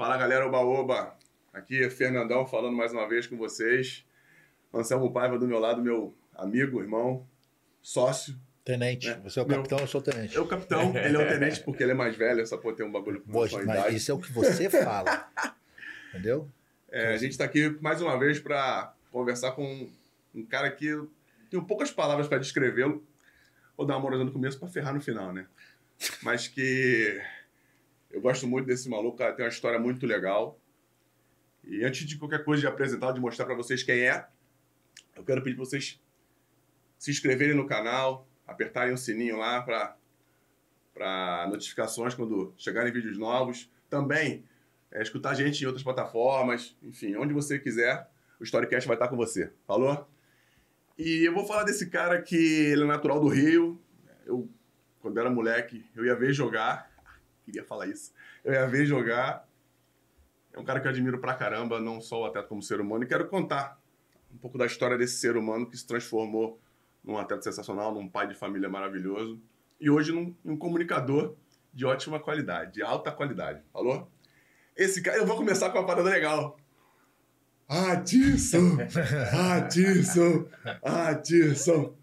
Fala galera, oba oba. Aqui é Fernandão falando mais uma vez com vocês. Anselmo Paiva do meu lado, meu amigo, irmão, sócio. Tenente. É. Você é o Meu- capitão, eu sou o tenente. Eu, capitão, ele é o tenente porque ele é mais velho, só por ter um bagulho com Poxa, mas idade. isso é o que você fala. Entendeu? É, a gente está aqui mais uma vez para conversar com um cara que tenho poucas palavras para descrevê-lo. Vou dar uma morada no começo para ferrar no final, né? Mas que eu gosto muito desse maluco, cara, tem uma história muito legal. E antes de qualquer coisa de apresentar, de mostrar para vocês quem é, eu quero pedir para vocês se inscreverem no canal, apertarem o sininho lá para notificações quando chegarem vídeos novos. Também é, escutar a gente em outras plataformas, enfim, onde você quiser, o Storycast vai estar com você. Falou? E eu vou falar desse cara que ele é natural do Rio. Eu, quando era moleque, eu ia ver jogar. Queria falar isso. Eu ia ver jogar. É um cara que eu admiro pra caramba, não só o atleta como ser humano. E quero contar um pouco da história desse ser humano que se transformou num atleta sensacional, num pai de família maravilhoso. E hoje num, num comunicador de ótima qualidade, de alta qualidade. Falou? Esse cara, eu vou começar com uma parada legal. Atisson! Atisson! Atisson!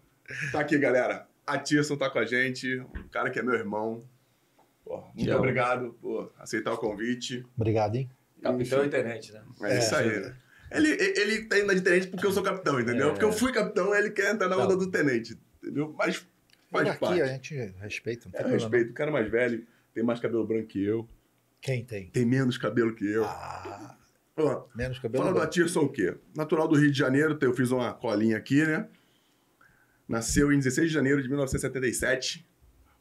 Tá aqui, galera. Atisson tá com a gente, um cara que é meu irmão. Pô, muito amo. obrigado por aceitar o convite. Obrigado, hein? Capitão e tenente, né? É, É, isso aí. Ele, ele tá indo na de tenente porque eu sou capitão, entendeu? É. Porque eu fui capitão, ele quer entrar na Não. onda do tenente, entendeu? Mas faz Aqui parte. a gente respeita, não tem É, respeito. O cara mais velho tem mais cabelo branco que eu, Quem tem? tem menos cabelo que eu. Ah, Ó, menos cabelo. Fala do Atirson o quê? Natural do Rio de Janeiro, eu fiz uma colinha aqui, né? Nasceu em 16 de janeiro de 1977,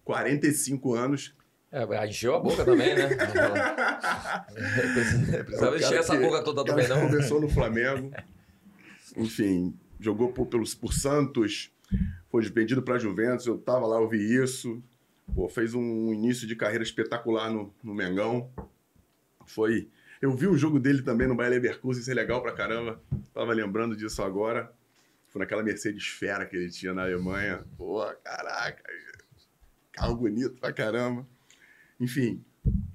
45 anos. É, encheu a boca também, né? É Precisava o encher essa boca toda também, não. Começou no Flamengo. Enfim, jogou por, pelos, por Santos, foi vendido para Juventus, eu tava lá, eu vi isso. Pô, fez um início de carreira espetacular no, no Mengão. Foi. Eu vi o jogo dele também no Bayer Leverkusen, isso é legal pra caramba. Tava lembrando disso agora. Foi naquela Mercedes Fera que ele tinha na Alemanha. Pô, caraca. Carro bonito pra caramba. Enfim,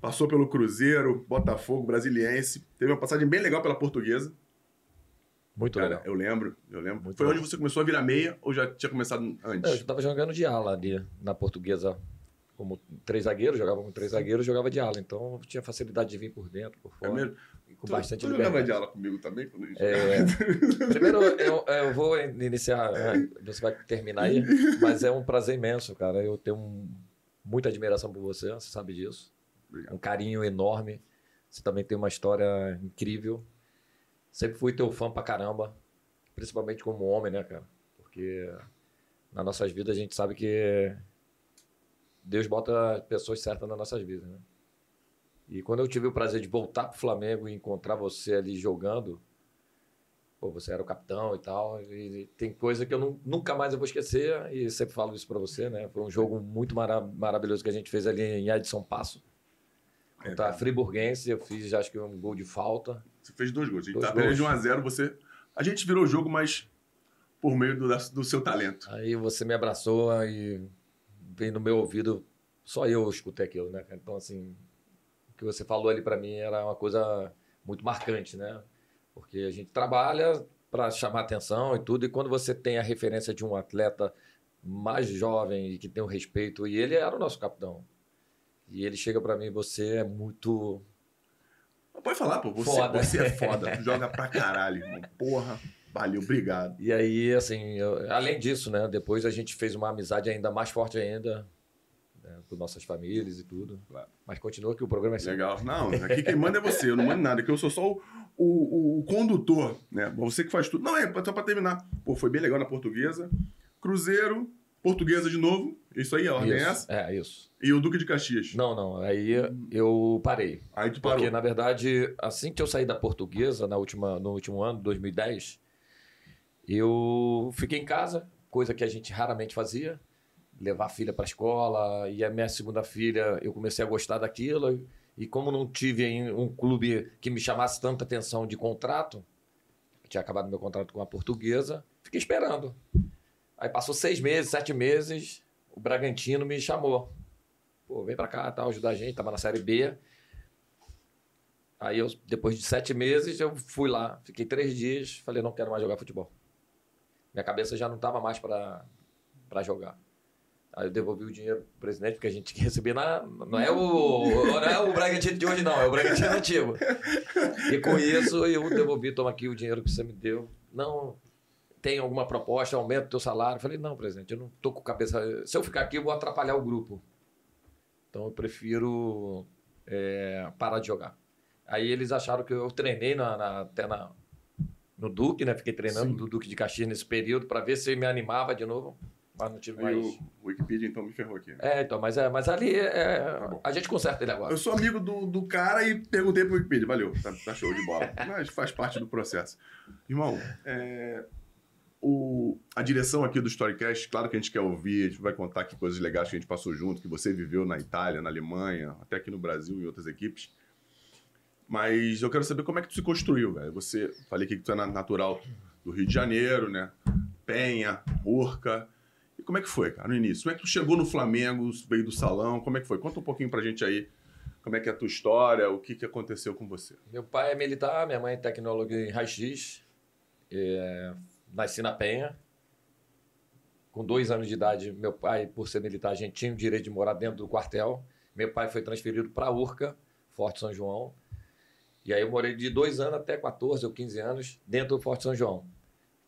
passou pelo Cruzeiro, Botafogo, Brasiliense. Teve uma passagem bem legal pela Portuguesa. Muito Cara, legal. eu lembro, eu lembro. Muito Foi legal. onde você começou a virar meia ou já tinha começado Eu antes? estava jogando de ala ali na portuguesa como três zagueiros, jogava com três zagueiros, jogava de ala. Então eu tinha facilidade de vir por dentro, por É fora. mesmo? e com Tu- bastante tu jogava liberdade. de aula comigo também? Quando É, jogava? Primeiro, eu, eu vou iniciar, você vai terminar aí, mas é um prazer imenso, cara. Eu tenho um- muita admiração por você, você sabe disso. Obrigado. Um carinho enorme. Você também tem uma história incrível. Sempre fui teu fã pra caramba, principalmente como homem, né, cara? Porque nas nossas vidas a gente sabe que Deus bota pessoas certas nas nossas vidas, né? E quando eu tive o prazer de voltar pro Flamengo e encontrar você ali jogando, pô, você era o capitão e tal, e tem coisa que eu nu- nunca mais eu vou esquecer, e sempre falo isso pra você, né? Foi um jogo muito mara- maravilhoso que a gente fez ali em Edson Passo. É, Contra a. Friburguense, eu fiz acho que um gol de falta. Você fez dois gols. A gente Dois tá perdendo de gols. 1x0, você. A gente virou o jogo, mas por meio do, do seu talento. Aí você me abraçou e veio no meu ouvido, só eu escutei aquilo, né? Então, assim, o que você falou ali pra mim era uma coisa muito marcante, né? Porque a gente trabalha para chamar atenção e tudo, e quando você tem a referência de um atleta mais jovem e que tem o respeito, e ele era o nosso capitão. E ele chega pra mim, você é muito Pode falar, pô. Você, Foda. você é foda. Tu joga pra caralho, irmão. Porra. Valeu, obrigado. E aí, assim, eu- além disso, né? Depois a gente fez uma amizade ainda mais forte ainda, né, com nossas famílias e tudo. Claro. Mas continua que o programa é. Legal. Não, aqui quem manda é você, eu não mando nada, que eu sou só o, o, o condutor, né? Você que faz tudo. Não, é só pra terminar. Pô, foi bem legal na portuguesa. Cruzeiro, portuguesa de novo. Isso aí, a ordem é Isso, essa. é, isso. E o Duque de Caxias. Não, não, aí eu parei. Aí tu parou. Porque, na verdade, assim que eu saí da portuguesa, na última, no último ano, 2010, eu fiquei em casa, coisa que a gente raramente fazia, levar a filha para a escola, e a minha segunda filha, eu comecei a gostar daquilo, e como não tive um clube que me chamasse tanta atenção de contrato, tinha acabado meu contrato com a portuguesa, fiquei esperando. Aí passou seis meses, sete meses, o Bragantino me chamou. Pô, vem pra cá, tal, ajudar a gente, tava na Série B. Aí eu, depois de sete meses, eu fui lá, fiquei três dias, falei, não quero mais jogar futebol. Minha cabeça já não estava mais para jogar. Aí eu devolvi o dinheiro pro presidente, porque a gente tinha que receber na. Não é o, não é o Bragantino de hoje, não, é o Bragantino antigo. E com isso eu devolvi, toma aqui o dinheiro que você me deu. Não, tem alguma proposta, aumenta o teu salário. Eu falei, não, presidente, eu não tô com cabeça. Se eu ficar aqui, eu vou atrapalhar o grupo. Então eu prefiro é, parar de jogar. Aí eles acharam que eu treinei na, na- até na, no Duque, né? Fiquei treinando Sim. do Duque de Caxias nesse período para ver se me animava de novo. Mas não tive mais. o Wikipedia então me ferrou aqui. É, então, mas, é, mas ali é, Tá bom. a gente conserta ele agora. Eu sou amigo do, do cara e perguntei pro Wikipedia. Valeu, tá, tá show de bola. Mas faz parte do processo. Irmão, é, o, a direção aqui do Storycast, claro que a gente quer ouvir, a gente vai contar aqui coisas legais que a gente passou junto, que você viveu na Itália, na Alemanha, até aqui no Brasil e outras equipes. Mas eu quero saber como é que tu se construiu, velho. Você, falei aqui que tu é na- natural do Rio de Janeiro, né? Penha, Urca. E como é que foi, cara, no início? Como é que tu chegou no Flamengo, veio do salão? Como é que foi? Conta um pouquinho pra gente aí como é que é a tua história, o que, que aconteceu com você. Meu pai é militar, minha mãe é tecnóloga em raio-x. É, nasci na Penha. Com dois anos de idade, meu pai, por ser militar, a gente tinha o direito de morar dentro do quartel. Meu pai foi transferido para Urca, Forte São João. E aí eu morei de dois anos até 14 ou 15 anos dentro do Forte São João.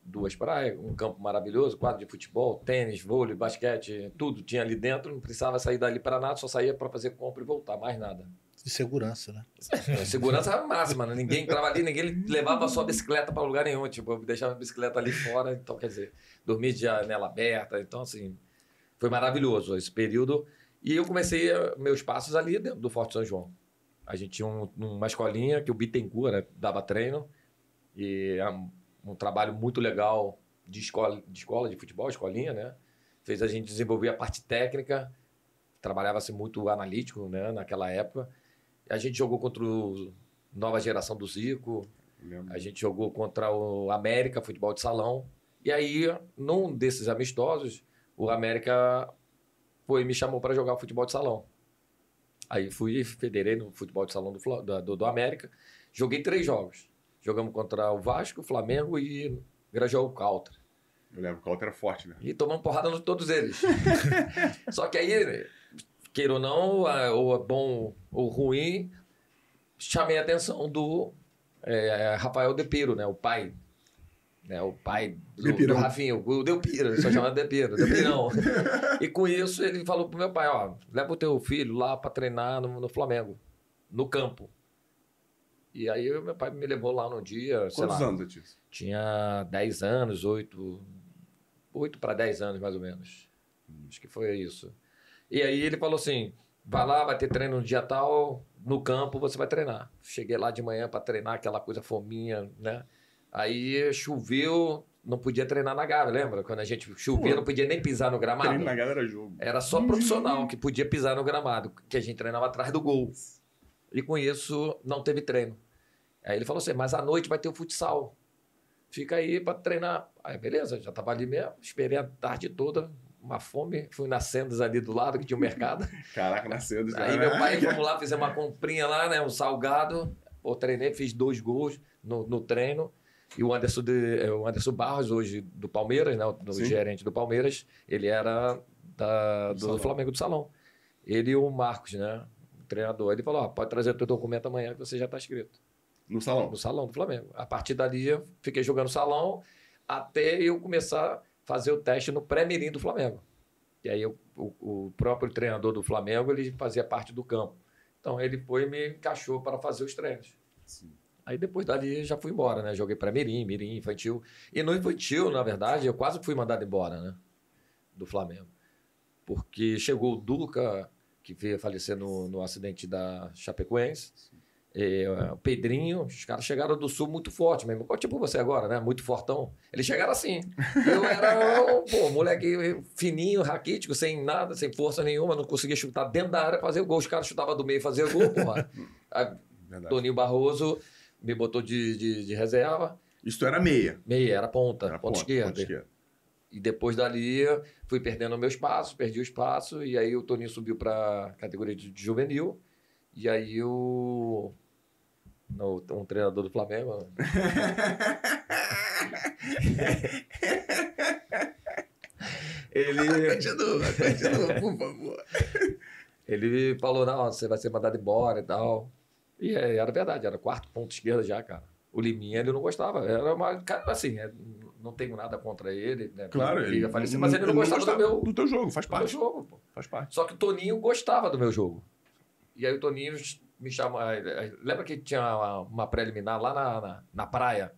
Duas praias, um campo maravilhoso, quadro de futebol, tênis, vôlei, basquete, tudo tinha ali dentro. Não precisava sair dali para nada, só saía para fazer compra e voltar, mais nada. De segurança, né? É, Segurança máxima, né? Ninguém entrava ali, ninguém levava sua bicicleta para lugar nenhum. Tipo, eu deixava a bicicleta ali fora, então, quer dizer, dormia de janela aberta. Então, assim, foi maravilhoso esse período. E eu comecei meus passos ali dentro do Forte São João. A gente tinha um- uma escolinha que o Bittencourt né, dava treino. E é um, trabalho muito legal de escola, de escola de futebol, escolinha, né? Fez a gente desenvolver a parte técnica. Trabalhava-se muito analítico, né? Naquela época. A gente jogou contra o nova geração do Zico, a gente jogou contra o América, futebol de salão. E aí, num desses amistosos, o América foi me chamou para jogar futebol de salão. Aí fui federei no futebol de salão do, do, do América. Joguei três jogos. Jogamos contra o Vasco, o Flamengo e Grajaú Caltra. Eu lembro, o Caltra era forte, né? E tomamos porrada de todos eles. Só que aí, queira ou não, ou é bom ou ruim, chamei a atenção do é, Rafael De Piro, né? O pai. Né? O pai do, do Rafinho, o Del Piro, só chama De Piro, De Pirão. E com isso ele falou pro meu pai, ó, leva o teu filho lá para treinar no, no Flamengo, no campo. E aí meu pai me levou lá no dia, sei Quantos lá, anos, Letícia? tinha 10 anos, 8, 8 para 10 anos mais ou menos. Acho que foi isso. E aí ele falou assim: vai lá, vai ter treino no dia tal, no campo você vai treinar. Cheguei lá de manhã para treinar, aquela coisa fominha, né? Aí choveu, não podia treinar na Gávea, lembra? Quando a gente chovia, Pô. não podia nem pisar no gramado. Treino na galera jogo. Era só profissional que podia pisar no gramado, que a gente treinava atrás do gol. E com isso não teve treino. Aí ele falou assim: mas à noite vai ter o futsal. Fica aí para treinar. Aí beleza, já tava ali mesmo. Esperei a tarde toda, uma fome. Fui na Sendas ali do lado, que tinha um mercado. Caraca, nascendo. Aí meu pai, vamos lá, fizemos uma comprinha lá, né? Um salgado. Pô, treinei, fiz dois gols no, no treino. E o Anderson, de, é, o Anderson Barros, hoje do Palmeiras, né? O, Sim. gerente do Palmeiras, ele era da, Do do. Flamengo do Salão. Ele e o Marcos, né? O treinador. Ele falou: ó, pode trazer o teu documento amanhã que você já está inscrito. No salão. No salão do Flamengo. A partir dali, eu fiquei jogando salão até eu começar a fazer o teste no pré-mirim do Flamengo. E aí eu- o, o próprio treinador do Flamengo, ele fazia parte do campo. Então ele foi e me encaixou para fazer os treinos. Sim. Aí depois dali já fui embora, né? Joguei pré-mirim, mirim, infantil. E no infantil, na verdade, eu quase fui mandado embora, né? Do Flamengo. Porque chegou o Duca, que veio falecer no, no acidente da Chapecoense. É, o Pedrinho, os caras chegaram do sul muito forte mesmo. Tipo você agora, né? Muito fortão. Eles chegaram assim. Eu era um pô, moleque fininho, raquítico, sem nada, sem força nenhuma, não conseguia chutar dentro da área fazer o gol. Os caras chutavam do meio e faziam gol, porra. Aí. Toninho Barroso me botou de, de, de reserva. Isso era meia. Meia, era ponta, Era ponta, ponta, esquerda. ponta esquerda. E depois dali fui perdendo o meu espaço, perdi o espaço, e aí o Toninho subiu para categoria de, de juvenil. E aí o, no, um treinador do Flamengo. ele, Continua, continua, por favor. ele falou, não, você vai ser mandado embora e tal. E é, era verdade, era quarto ponto esquerda já, cara. O Liminha ele não gostava. Era uma. Cara, assim, é, não tenho nada contra ele, né? Claro, ele ele, mas ele não gostava do meu, do teu jogo, faz do meu parte. jogo, pô. Faz parte. Só que o Toninho gostava do meu jogo. E aí o Toninho me chamou. Lembra que tinha uma, uma preliminar lá na, na, na praia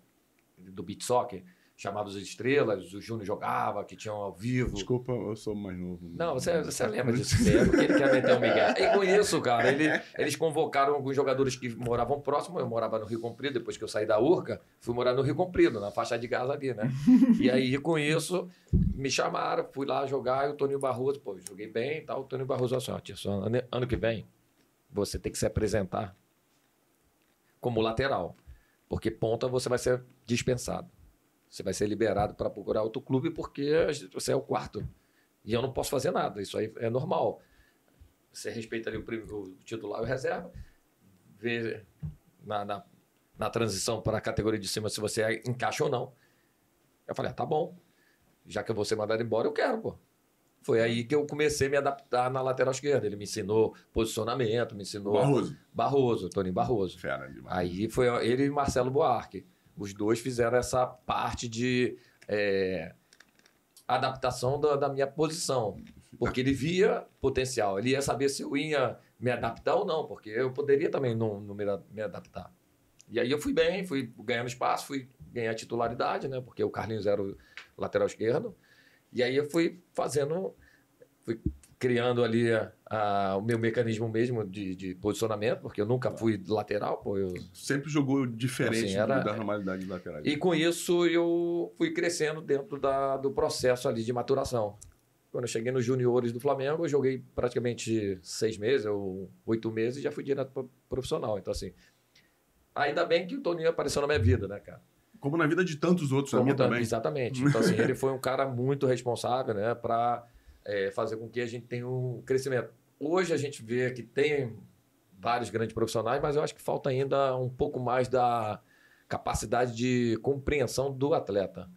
do beat soccer, chamado Os Estrelas, o Júnior jogava, que tinha um ao vivo. Desculpa, eu sou mais novo. Não, você, você lembra disso mesmo, que ele quer meter o Miguel. E com isso, cara, ele- eles convocaram alguns jogadores que moravam próximo. Eu morava no Rio Comprido, depois que eu saí da Urca, fui morar no Rio Comprido, na faixa de gás ali, né? E aí, com isso, me chamaram, fui lá jogar e o Toninho Barroso, pô, joguei bem e tal. O Toninho Barroso, assim, ó, ano, ano que vem, você tem que se apresentar como lateral, porque ponta você vai ser dispensado. Você vai ser liberado para procurar outro clube porque você é o quarto. E eu não posso fazer nada. Isso aí é normal. Você respeita ali o, o titular e o reserva, vê na, na, na transição para a categoria de cima se você encaixa ou não. Eu falei, ah, tá bom. Já que eu vou ser mandado embora, eu quero, pô. Foi aí que eu comecei a me adaptar na lateral esquerda. Ele me ensinou posicionamento, me ensinou Barroso. Barroso, Toninho Barroso. Fera demais. Aí foi ele e Marcelo Buarque. Os dois fizeram essa parte de é, adaptação da, da minha posição. Porque ele via potencial. Ele ia saber se eu ia me adaptar ou não, porque eu poderia também não, não me, me adaptar. E aí eu fui bem, fui ganhando espaço, fui ganhar titularidade, né? Porque o Carlinhos era o lateral esquerdo. E aí eu fui fazendo, fui criando ali a- a- o meu mecanismo mesmo de, de posicionamento, porque eu nunca fui lateral, pô. Eu, Sempre jogou diferente Assim, era- da normalidade de lateral. e com isso eu fui crescendo dentro da, do processo ali de maturação. Quando eu cheguei nos juniores do Flamengo, eu joguei praticamente seis meses ou oito meses e já fui direto para profissional. Então, assim, ainda bem que o Toninho apareceu na minha vida, né, cara? Como na vida de tantos outros, Como minha tá- também. Exatamente. Então, assim, ele foi um cara muito responsável, né, para fazer com que a gente tenha um crescimento. Hoje a gente vê que tem vários grandes profissionais, mas eu acho que falta ainda um pouco mais da capacidade de compreensão do atleta,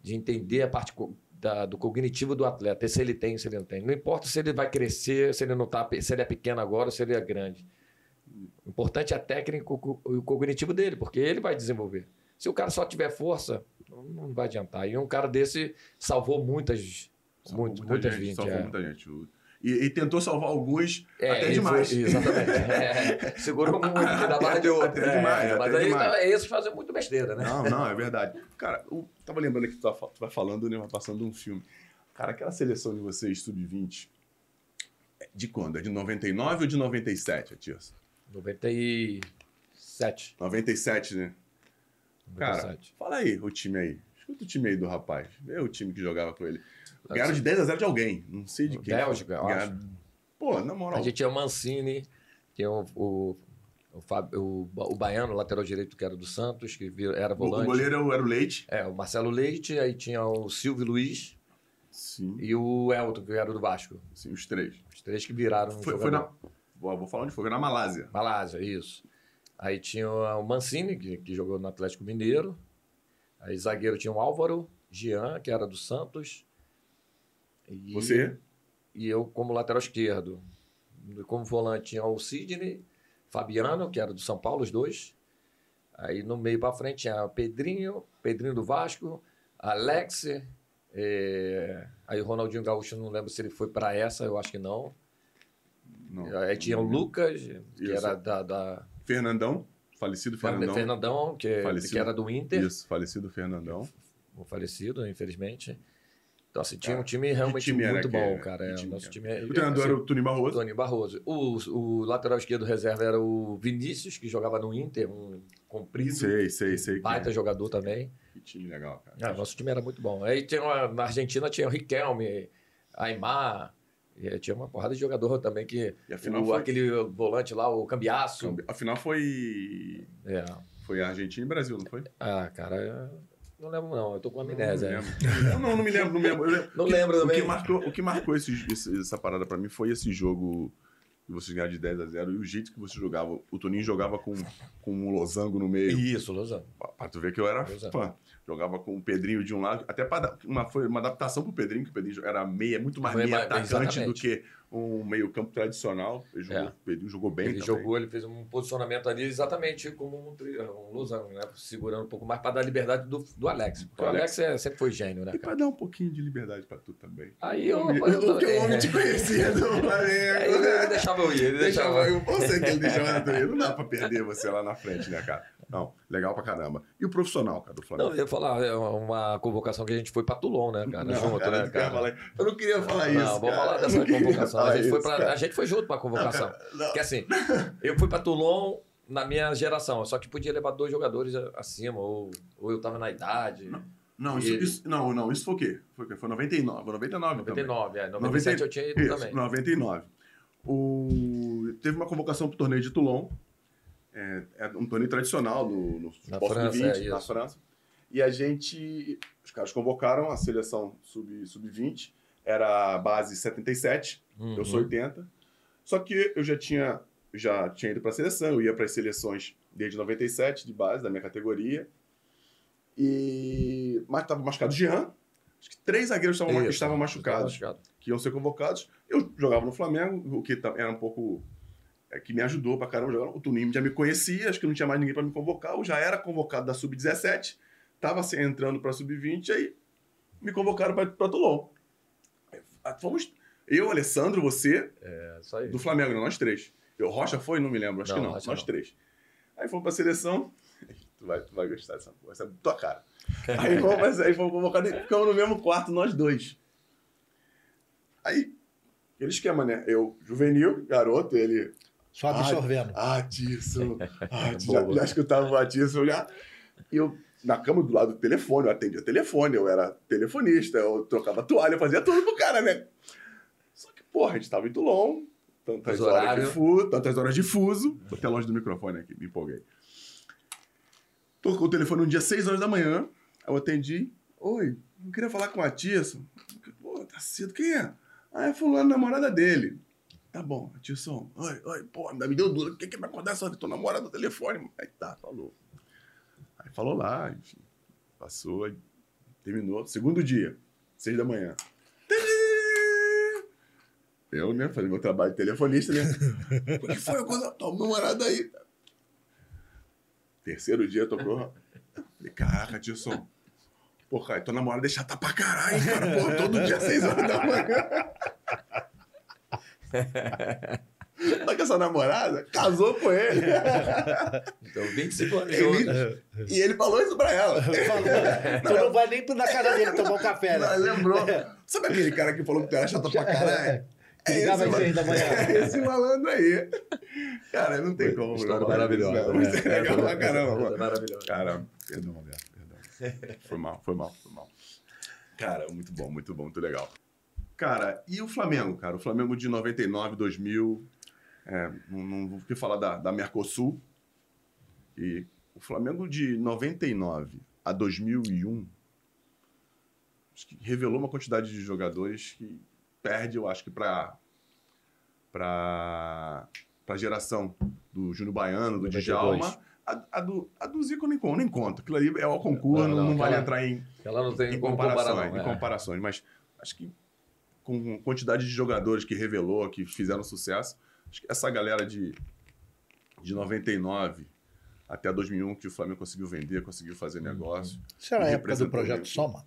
de entender a parte da- do cognitivo do atleta, se ele tem, se ele não tem. Não importa se ele vai crescer, se ele não tá, se ele é pequeno agora, se ele é grande. O importante é a técnica e o cognitivo dele, porque ele vai desenvolver. Se o cara só tiver força, não vai adiantar. E um cara desse salvou muitas, Salvou muito, muita muitas gente, salvou é. muita gente. E, e tentou salvar alguns É, até demais. foi- exatamente. É, segurou muito, ainda Até- mais de outro. até É, demais, mas até aí demais. tá- esses fazem muito besteira, né? Não, não, é verdade. Cara, eu tava lembrando aqui que tu tá fa- tu vai falando, né? vai Passando um filme. Cara, aquela seleção de vocês, sub-20, é de quando? É de 99 ou de 97, a Tirsa? 97. 97, né? Cara, 97. fala aí o time aí. Escuta o time aí do rapaz. Vê o time que jogava com ele. Ganharam de 10 a 0 de alguém. Não sei de quem. Bélgica, eu Ganharam- Pô, na moral. A gente tinha o Mancini, tinha o, o, o, Fábio- o, o Baiano, lateral direito, que era do Santos, que era o, o volante. goleiro era o- Leite. É, o Marcelo Leite, aí tinha o Silvio Luiz Sim, e o Elton, que era do Vasco. sim, os três. Os três que viraram Foi, foi na. Vou falar onde foi. Foi na Malásia. Malásia, isso. Aí tinha o Mancini, que, que jogou no Atlético Mineiro. Aí zagueiro tinha o Álvaro, Jean, que era do Santos. E, Você? E eu como lateral esquerdo. Como volante tinha o Sidney, Fabiano, que era do São Paulo, os dois. Aí no meio para frente tinha o Pedrinho, Pedrinho do Vasco, Alex, eh, aí o Ronaldinho Gaúcho, não lembro se ele foi para essa, eu acho que não. Não. Aí tinha o Lucas, que Isso. era da, da Fernandão. Falecido Fernandão. Fernandão, que, Falecido. que era do Inter, Isso, falecido Fernandão. o falecido, infelizmente. Então, assim, tinha Cara, um time realmente time era muito bom, né? cara. Que É, o nosso era? time é, O treinador era o Tony Barroso. Tony Barroso. O, o lateral esquerdo reserva era o Vinícius, que jogava no Inter, um comprido, Sei, sei, sei. baita jogador também. Que time legal, cara. Ah, nosso time era muito bom. Aí tinha uma- na Argentina tinha o Riquelme, Aymar, e tinha uma porrada de jogador também que. E o- foi- Aquele volante lá, o Cambiaço. Afinal foi. É. Foi Argentina e Brasil, não foi? Ah, cara, não lembro não, eu tô com Não, amnésia. lembro. não, não me lembro, não me lembro. Eu lembro. Não O que- o também. que marcou, o que marcou esse- esse- essa parada pra mim foi esse jogo e vocês ganharam de 10 a 0 e o jeito que você jogava. O Toninho jogava com, com um losango no meio. Isso, Lozano. Pra, pra tu ver que eu era fã. Jogava com o Pedrinho de um lado, até para uma, foi uma adaptação pro Pedrinho, que o Pedrinho era meia, muito mais meia atacante do que um meio-campo tradicional. Ele jogou, É. O Pedrinho jogou bem ele também. jogou, ele fez um posicionamento ali exatamente como um, tri- um losango, né? Segurando um pouco mais para dar liberdade do, do Alex. Porque o Alex é- sempre foi gênio, né, E pra cara? dar um pouquinho de liberdade pra tu também. Aí eu. Eu, eu, porque o homem é, te conhecia do Flamengo. ele deixava eu ir, ele Deixava eu, eu sei que ele deixava tu ir. Não dá pra perder você lá na frente, né, cara? Não, legal pra caramba. E o profissional, cara, do Não, Flamengo? eu ia falar, é uma convocação que a gente foi pra Toulon, né, cara? Não, junto, cara, né, eu queria cara? Eu não queria falar isso. Não, vamos cara. falar dessa não convocação. A falar gente, foi isso, pra, cara. a gente foi junto pra convocação. Não, cara, não. Porque assim, eu fui pra Toulon na minha geração, só que podia levar dois jogadores acima, ou, ou eu tava na idade. Não, isso, isso- não, não, isso foi o quê? Foi, o quê? foi 99, 99 também. 99, é. 97 eu tinha ido Isso, também. 99. O... Teve uma convocação para o torneio de Toulon. É, é um torneio tradicional no, no Na futebol França, sub-20, é na. França. E a gente. Os caras convocaram a seleção sub- sub-20, era a base 77, Uhum. eu sou 80. Só que eu já tinha, já tinha ido para a seleção, eu ia para as seleções desde 97, de base, da minha categoria. E. Mas estava machucado o Jean. Acho que três zagueiros estavam, Isso, estavam machucados machucado. que iam ser convocados. Eu jogava no Flamengo, o que era um pouco. É, que me ajudou pra caramba jogar. O Tunim já me conhecia, acho que não tinha mais ninguém pra me convocar. Eu já era convocado da Sub-17, tava se- entrando pra Sub-20, aí me convocaram pra, pra Toulon. Ah, Fomos. Eu, Alessandro, você, É, do Flamengo, né? nós três. Eu, Rocha foi? Não me lembro, acho Não, que não. Rocha nós não. três. Aí fomos pra seleção. Tu vai, tu vai gostar dessa porra, essa é tua cara. Aí fomos, aí fomos convocados e ficamos no mesmo quarto, nós dois. Aí, aquele esquema, né? Eu, juvenil, garoto, ele. Só absorvendo. Ah, Tício. Ah, Tício. já, Boa. já escutava o Tício, já. E eu, na cama do lado do telefone, eu atendia telefone, eu era telefonista, eu trocava toalha, eu fazia tudo pro cara, né? Só que, porra, a gente tava em Toulon, tantas horas de fuso, tantas horas de fuso. Tô até longe do microfone aqui, me empolguei. Tocou o telefone um dia, 6 horas da manhã, eu atendi. Oi, eu queria falar com a Tício. Pô, tá cedo, quem é? Ah, é fulano, namorada dele. Tá bom, Tilson. Oi, oi, pô, me deu duro. O que que vai acordar essa hora? Tô namorado no telefone. Aí tá, falou. Aí falou lá, enfim. Passou, aí terminou. Segundo dia, seis da manhã. Eu, né, fazendo meu trabalho de telefonista, né? O que foi? Coisa, tua namorada aí. Terceiro dia, tocou. Falei, caraca, Tilson. Porra, tua namorada é chata pra caralho, cara. Porra, todo dia, seis horas da manhã. Só que essa namorada casou com ele. Então, 25 anos Ele-. E ele falou isso pra ela. Falou. Tu não vai nem na casa dele tomar um café, Ela né? lembrou. Sabe aquele cara que falou que tu era chata pra caralho? É esse às seis da manhã. É esse malandro aí. Cara, não tem como. História maravilhosa. não. Isso é legal pra caramba. Cara, perdão, Roberto, perdão. Foi mal, foi mal, foi mal. Cara, muito bom, muito bom, muito legal. Cara, e o Flamengo, cara? O Flamengo de 99, 2000. É, não, não vou falar da, da Mercosul. E o Flamengo de 99 a 2001 acho que revelou uma quantidade de jogadores que perde, eu acho que para para a geração do Júnior Baiano, do 92. Djalma. A, a do, a do Zico nem, nem conta. Aquilo ali é o concurso, Não, não, não, não vale entrar em, Ela não tem em como comparar, comparações, não. em é. comparações, mas acho que com quantidade de jogadores que revelou, que fizeram sucesso, acho que essa galera de, de 99 até 2001 que o Flamengo conseguiu vender, conseguiu fazer Uhum. negócio. Isso era a época do Projeto. Soma?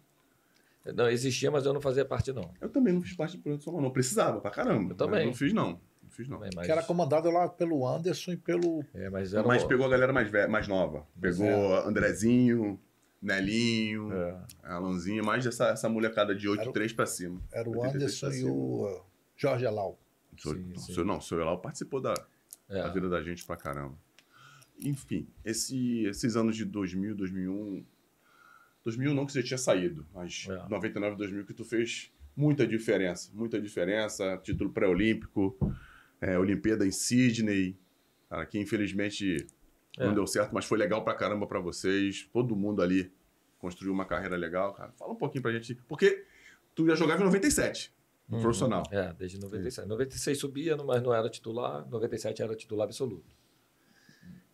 Não, existia, mas eu não fazia parte, não. Eu também não fiz parte do projeto Soma, não precisava pra caramba. Eu também. Não fiz não, não fiz não. Também, mas, Que era comandado lá pelo Anderson e pelo. é, mas era Mas um- pegou a galera mais, velha, mais nova. Pegou Andrezinho, Nelinho, é. Alanzinho, mais essa, essa molecada de Era o- 8-3 pra cima. Era o 83 Anderson e o uh, Jorge Alau. O senhor, Sim, o sim. senhor- não, o senhor Elau participou da, É. da vida da gente pra caramba. Enfim, esse- esses anos de 2000, 2001... 2000 não que você tinha saído, mas É. 99, 2000 que tu fez muita diferença. Muita diferença, título pré-olímpico, é, Olimpíada em Sydney, cara, que infelizmente É. não deu certo, mas foi legal pra caramba pra vocês. Todo mundo ali construiu uma carreira legal, cara. Fala um pouquinho pra gente, porque tu já jogava em 97. no profissional. É, desde 96. 96 subia, mas não era titular. 97 era titular absoluto.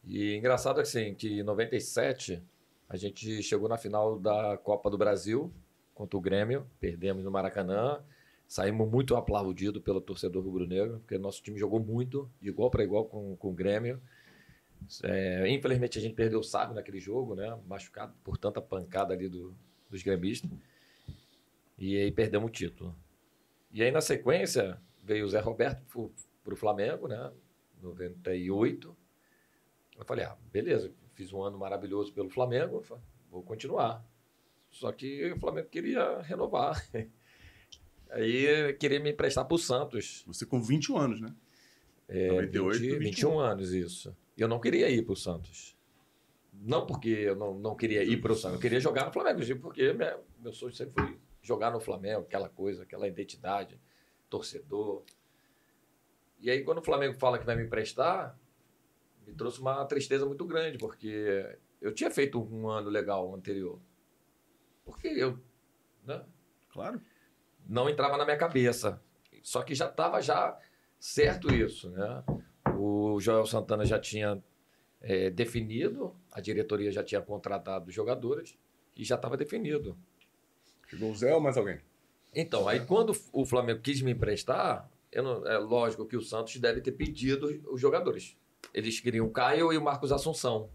E engraçado assim, que em 97 a gente chegou na final da Copa do Brasil contra o Grêmio, perdemos no Maracanã. Saímos muito aplaudidos pelo torcedor rubro-negro, porque nosso time jogou muito, de igual para igual com, com o Grêmio. É, infelizmente a gente perdeu o sábio naquele jogo, né? Machucado por tanta pancada ali do, dos gremistas. E aí perdemos o título. E aí na sequência veio o Zé Roberto para o Flamengo, né? 98. Eu falei, ah, beleza, fiz um ano maravilhoso pelo Flamengo, vou continuar. Só que o Flamengo queria renovar. Aí queria me emprestar para o Santos. Você com 21 anos, né? É, 98, 20, 21 anos, isso. Eu não queria ir para o Santos. Não porque eu não, não queria ir para o Santos, eu queria jogar no Flamengo, porque meu, meu sonho sempre foi jogar no Flamengo, aquela coisa, aquela identidade, torcedor. E aí, quando o Flamengo fala que vai me emprestar, me trouxe uma tristeza muito grande, porque eu tinha feito um ano legal anterior. Porque eu. Né? Claro. Não entrava na minha cabeça. Só que já estava já certo isso, né? O Joel Santana já tinha é, definido, a diretoria já tinha contratado os jogadores e já estava definido. Chegou o Zé ou mais alguém? Então, aí quando o Flamengo quis me emprestar, não, é lógico que o Santos deve ter pedido os jogadores. Eles queriam o Caio e o Marcos Assunção.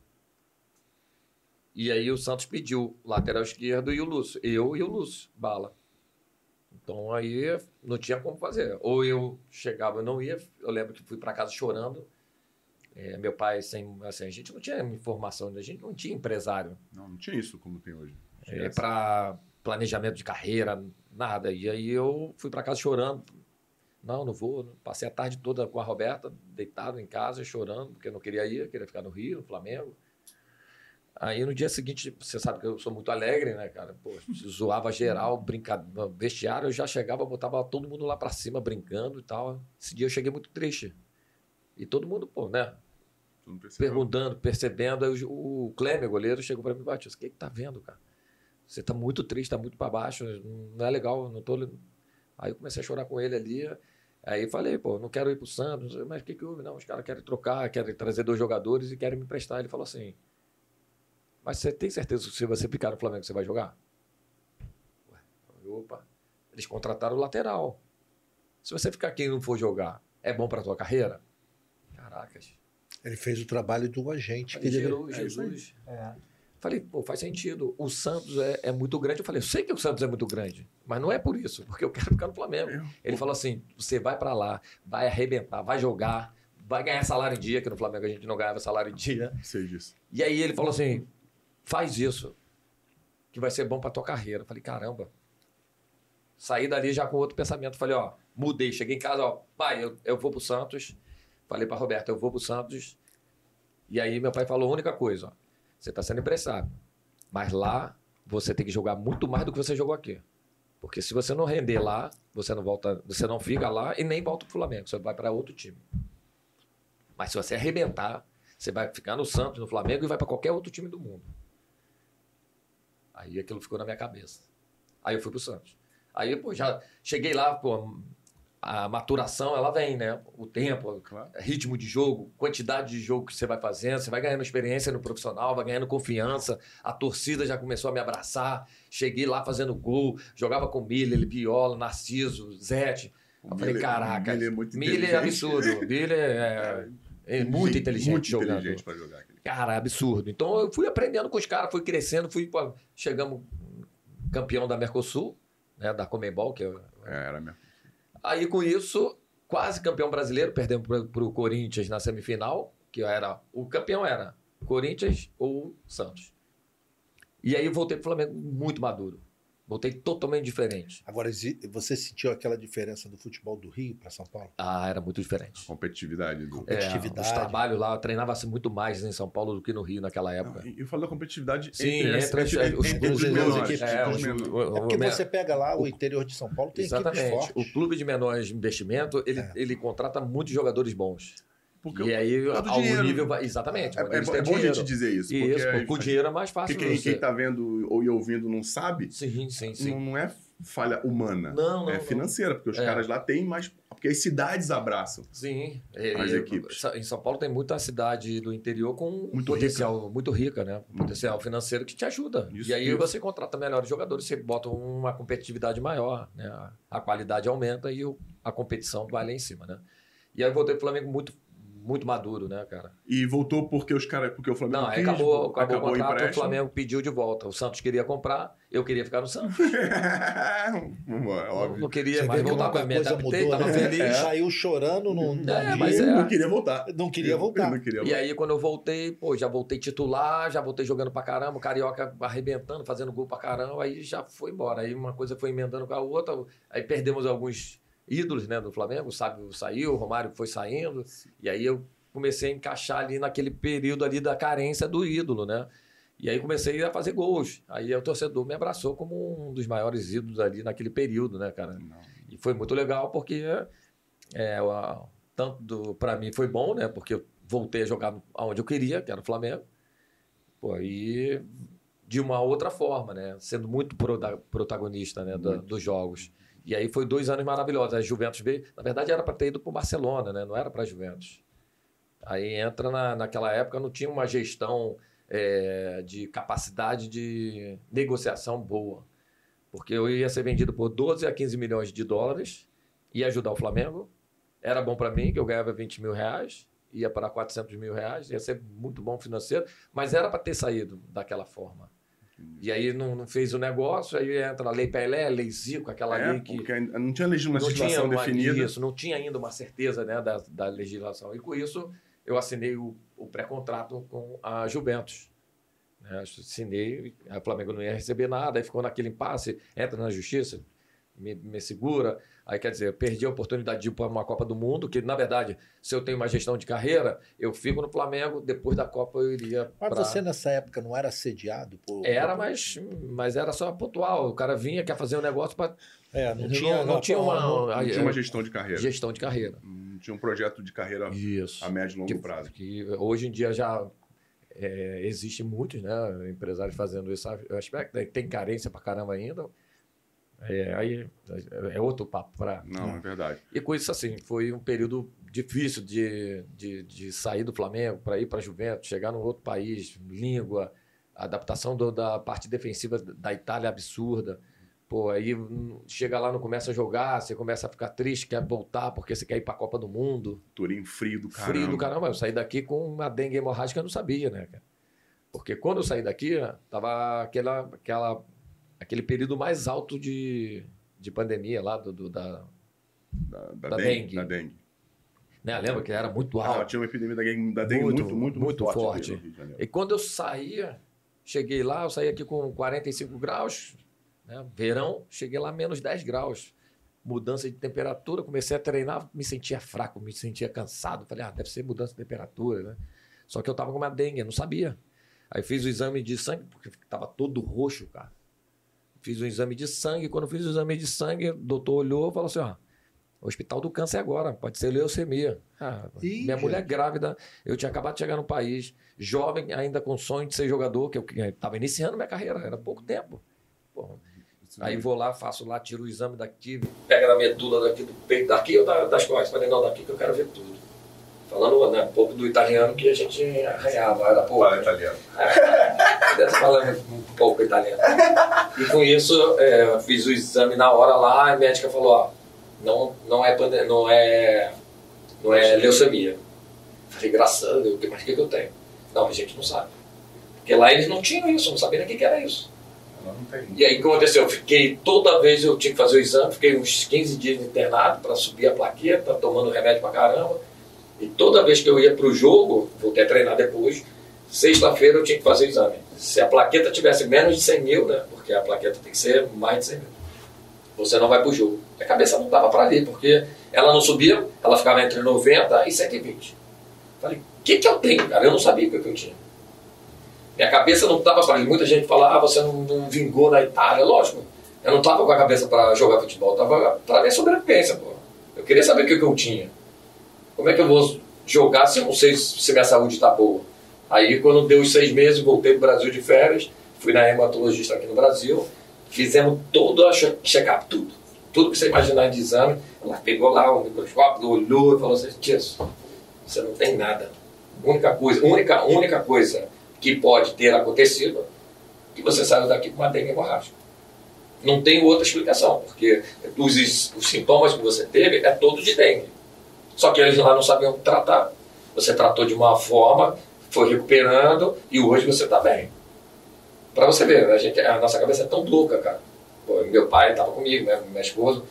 E aí o Santos pediu o lateral esquerdo e o Lúcio. Eu e o Lúcio, bala. Então aí não tinha como fazer. Ou eu chegava, eu não ia. Eu lembro que fui para casa chorando. É, meu pai, sem, assim, a gente não tinha informação, a gente não tinha empresário. Não, não tinha isso como tem hoje. É, para planejamento de carreira, nada. E aí eu fui para casa chorando. Não, não vou. Passei a tarde toda com a Roberta, deitado em casa, chorando, porque eu não queria ir, queria ficar no Rio, no Flamengo. Aí no dia seguinte, você sabe que eu sou muito alegre, né, cara? Pô, zoava geral, brincava, vestiário, eu já chegava, botava todo mundo lá para cima brincando e tal. Esse dia eu cheguei muito triste. E todo mundo, pô, né? Perguntando, percebendo. Aí o, o Clemer, goleiro, chegou para mim e bateu: O que, que tá vendo, cara? Você tá muito triste, tá muito para baixo, não é legal, não tô. Aí eu comecei a chorar com ele ali. Aí falei, pô, não quero ir pro Santos, mas o que, que houve? Não, os caras querem trocar, querem trazer dois jogadores e querem me emprestar. Ele falou assim: mas você tem certeza que se você ficar no Flamengo, você vai jogar? Ué, opa. Eles contrataram o lateral. Se você ficar aqui e não for jogar, é bom para tua carreira? Caracas. Ele fez o trabalho do agente. Falei, que gerou, ele... Jesus. É. Falei, pô, faz sentido. O Santos é, é, muito grande. Eu falei, eu sei que o Santos é muito grande, mas não é por isso, porque eu quero ficar no Flamengo. Eu... Ele falou assim: você vai para lá, vai arrebentar, vai jogar, vai ganhar salário em dia, que no Flamengo a gente não ganhava salário em dia. Sei disso. E aí ele falou assim: faz isso, que vai ser bom para tua carreira. Falei, caramba. Saí dali já com outro pensamento. Falei, ó, mudei. Cheguei em casa, ó, pai, eu, eu vou pro Santos. Falei para Roberto, eu vou pro Santos. E aí meu pai falou a única coisa, ó, você está sendo emprestado. Mas lá você tem que jogar muito mais do que você jogou aqui. Porque se você não render lá, você não volta, você não fica lá e nem volta pro Flamengo, você vai para outro time. Mas se você arrebentar, você vai ficar no Santos, no Flamengo e vai para qualquer outro time do mundo. Aí aquilo ficou na minha cabeça. Aí eu fui pro Santos. Aí, pô, já cheguei lá, pô, a maturação, ela vem, né? O tempo, claro. ritmo de jogo, quantidade de jogo que você vai fazendo, você vai ganhando experiência no profissional, vai ganhando confiança, a torcida já começou a me abraçar, cheguei lá fazendo gol, jogava com Miller, Viola, Narciso, Zete. Eu falei, caraca, Miller é, muito Miller é absurdo, Miller é, é, é muito inteligente muito jogando. Inteligente para jogar. Cara, é absurdo. Então eu fui aprendendo com os caras, fui crescendo, fui pô, chegamos campeão da Mercosul, né, da Comembol, que eu, é, era mesmo. Aí com isso, quase campeão brasileiro, perdemos para o Corinthians na semifinal, que era o campeão era Corinthians ou Santos. E aí voltei para o Flamengo muito maduro. Voltei totalmente diferente. Agora, você sentiu aquela diferença do futebol do Rio para São Paulo? Ah, era muito diferente. A competitividade. Do... Competitividade. É, os trabalhos lá, treinava-se muito mais em São Paulo do que no Rio naquela época. Não, eu falo da competitividade Sim, entre, entre, entre, entre os, clubes menores. É, os, é porque você pega lá o, o interior de São Paulo, tem Exatamente. O clube de menores investimento, ele, é. ele contrata muitos jogadores bons. Porque e aí, ao dinheiro. nível. Vai, exatamente. É, é, é bom a gente dizer isso. Porque isso, com dinheiro é mais fácil. Porque quem, quem tá vendo ou ouvindo não sabe. Sim, sim, sim. Não, não é falha humana. Não, não. É financeira, porque os é. caras lá têm mais. Porque as cidades abraçam. Sim. As e, equipes. Em São Paulo tem muita cidade do interior com muito potencial rica. muito rica, né? Potencial financeiro que te ajuda. Isso, e aí isso. você contrata melhores jogadores, você bota uma competitividade maior, né? A qualidade aumenta e a competição vai lá em cima, né? E aí eu voltei pro Flamengo muito muito maduro, né, cara? E voltou porque os caras, porque o Flamengo Não, quis, acabou, acabou, acabou o contrato, o, o Flamengo pediu de volta. O Santos queria comprar, eu queria ficar no Santos. óbvio. Não queria mais voltar para minha coisa mudou, tava né? feliz. É. Saiu chorando no, no é, mas é. não queria voltar. Não queria voltar. Não queria voltar. E aí quando eu voltei, pô, já voltei titular, já voltei jogando pra caramba, o Carioca arrebentando, fazendo gol pra caramba, aí já foi embora. Aí uma coisa foi emendando com a outra, aí perdemos alguns ídolos né, do Flamengo, o Sábio saiu, o Romário foi saindo, e aí eu comecei a encaixar ali naquele período ali da carência do ídolo, né? E aí comecei a fazer gols. Aí o torcedor me abraçou como um dos maiores ídolos ali naquele período, né, cara? Não. E foi muito legal porque é, tanto para mim foi bom, né? Porque eu voltei a jogar onde eu queria, que era o Flamengo. Pô, e de uma outra forma, né? Sendo muito protagonista né, da, dos jogos. E aí foi dois anos maravilhosos. A Juventus veio. Na verdade, era para ter ido para o Barcelona, né? Não era para a Juventus. Aí entra na, naquela época, não tinha uma gestão é, de capacidade de negociação boa. Porque eu ia ser vendido por 12 a 15 milhões de dólares, ia ajudar o Flamengo. Era bom para mim, que eu ganhava 20 mil reais, ia para 400 mil reais, ia ser muito bom financeiro, mas era para ter saído daquela forma. E aí não, não, fez o negócio, aí entra a Lei Pelé, a Lei Zico, aquela é, lei que. Porque não tinha legislação definida. Isso, não tinha ainda uma certeza né, da, da legislação. E com isso eu assinei o, o pré-contrato com a Juventus. Né? Assinei, a Flamengo não ia receber nada, aí ficou naquele impasse, entra na justiça, me, me segura. Aí, quer dizer, eu perdi a oportunidade de ir para uma Copa do Mundo, que, na verdade, se eu tenho uma gestão de carreira, eu fico no Flamengo, depois da Copa eu iria Mas pra... você, nessa época, não era sediado? Por... Era, mas, mas era só pontual. O cara vinha, quer fazer um negócio para... É, não, tinha, não, não tinha uma, não, não tinha uma gestão de carreira. Gestão de carreira. Não tinha um projeto de carreira Isso. a médio e longo que, prazo. Que hoje em dia já é, existe muitos né, empresários fazendo esse aspecto. Tem carência para caramba ainda, é, aí é outro papo para. Não, é verdade. E com isso, assim, foi um período difícil de, de, de sair do Flamengo para ir para Juventus, chegar num outro país, língua, adaptação do, da parte defensiva da Itália absurda. Pô, aí chega lá, não começa a jogar, você começa a ficar triste, quer voltar porque você quer ir para a Copa do Mundo. Turim frio do caramba. Frio do caramba. Eu saí daqui com uma dengue hemorrágica, eu não sabia, né, cara? Porque quando eu saí daqui, tava aquela, aquela aquele período mais alto de, de pandemia lá do, do da, da, da, da, dengue, dengue. Da dengue. Né? Lembra que era muito alto. Ah, tinha uma epidemia da dengue, da dengue muito, muito, muito, muito forte. forte. E quando eu saía, cheguei lá, eu saí aqui com 45 graus, né? verão, cheguei lá menos 10 graus. Mudança de temperatura, comecei a treinar, me sentia fraco, me sentia cansado. Falei, ah, deve ser mudança de temperatura, né? Só que eu tava com uma dengue, eu não sabia. Aí fiz o exame de sangue, porque tava todo roxo, cara. Fiz um exame de sangue. Quando fiz o exame de sangue, o doutor olhou e falou assim: ó, Hospital do Câncer agora, pode ser leucemia. Ah, Ih, minha gente. mulher grávida, eu tinha acabado de chegar no país, jovem, ainda com sonho de ser jogador, que eu estava iniciando minha carreira, era pouco tempo. Aí vou lá, faço lá, tiro o exame daqui, pega na medula daqui do peito, daqui ou das costas? Falei, não, daqui que eu quero ver tudo. Falando né, um pouco do italiano que a gente arranhava, era pouco. Fala italiano. É, falando um pouco italiano. E com isso, é, fiz o exame na hora lá, a médica falou, ó, não, não, é, não, é, não é leucemia. Falei, graças a Deus, mas o que, que eu tenho? Não, a gente não sabe. Porque lá eles não tinham isso, não sabiam o que, que era isso. E aí o que aconteceu? Eu fiquei, toda vez eu tinha que fazer o exame, fiquei uns 15 dias internado para subir a plaqueta, tomando remédio pra caramba. E toda vez que eu ia para o jogo, voltei a treinar depois, sexta-feira eu tinha que fazer o exame. Se a plaqueta tivesse menos de 100 mil, né, porque a plaqueta tem que ser mais de 100 mil, você não vai para o jogo. A cabeça não estava para ali, porque ela não subia, ela ficava entre 90 e 120. Falei, o que, que eu tenho, cara? Eu não sabia o que, que eu tinha. Minha cabeça não estava para ali. Muita gente fala, ah, você não, não vingou na Itália. Lógico, eu não estava com a cabeça para jogar futebol, estava para minha sobrevivência. Pô. Eu queria saber o que, que eu tinha. Como é que eu vou jogar se eu não sei se minha saúde está boa? Aí, quando deu os seis meses, voltei para o Brasil de férias, fui na hematologista aqui no Brasil, Fizemos todo a check-up, tudo. Tudo que você imaginar de exame. Ela pegou lá o microscópio, olhou e falou assim, Tisso, você não tem nada. Única coisa, única, única coisa que pode ter acontecido que você saiu daqui com uma dengue hemorrágica. Não tem outra explicação, porque os, os sintomas que você teve é todo de dengue. Só que eles lá não sabiam tratar. Você tratou de uma forma, foi recuperando e hoje você está bem. Para você ver, a, gente, a nossa cabeça é tão louca, cara. Pô, meu pai estava comigo, né, minha esposa.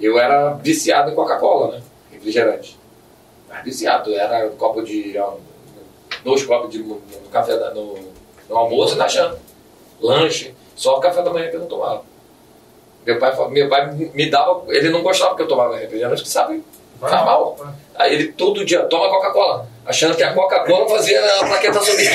Eu era viciado em Coca-Cola, né? Refrigerante. Mas viciado. Era um copo de. Dois copos de, no, café, no, no almoço e na janta. Lanche. Só o café da manhã que eu não tomava. Meu pai, meu pai me dava. Ele não gostava que eu tomava refrigerante, que sabe Tá mal. Aí ele todo dia toma Coca-Cola, achando que a Coca-Cola fazia a plaqueta subir.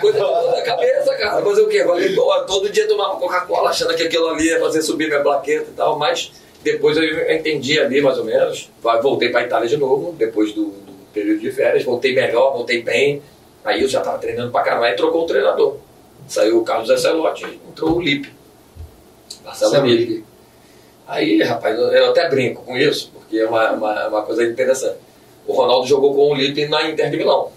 Coisa da cabeça, cara. Fazer o quê? Falei, todo dia tomava Coca-Cola, achando que aquilo ali ia fazer subir minha plaqueta e tal, mas depois eu entendi ali mais ou menos. Voltei para a Itália de novo, depois do, do, período de férias, voltei melhor, voltei bem. Aí eu já estava treinando para caramba, aí trocou o treinador. Saiu o Carlos Zecelotti, entrou o Lipe. Marcelo Lipe. Aí, rapaz, eu até brinco com isso, porque é uma, uma, uma coisa interessante. O Ronaldo jogou com o Lipe na Inter de Milão.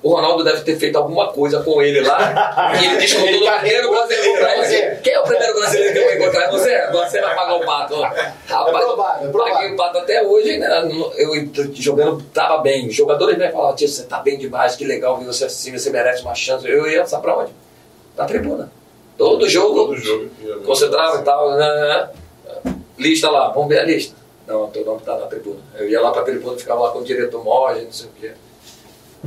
O Ronaldo deve ter feito alguma coisa com ele lá e ele descontou do primeiro brasileiro. Né? Quem é o primeiro brasileiro que eu vou encontrar? Você? Você vai pagar o pato. Rapaz, é provável, é provável. paguei o pato até hoje, né? Eu jogando, tava bem. Os jogadores me falavam, tio, você tá bem demais, que legal ver você assim, você merece uma chance. Eu ia, sabe pra onde? Na tribuna. Todo jogo. Todo jogo. Concentrava e tal, né? Lista lá, vamos ver a lista. Não, teu nome está na tribuna. Eu ia lá para a tribuna, ficava lá com o diretor Moja, não sei o quê.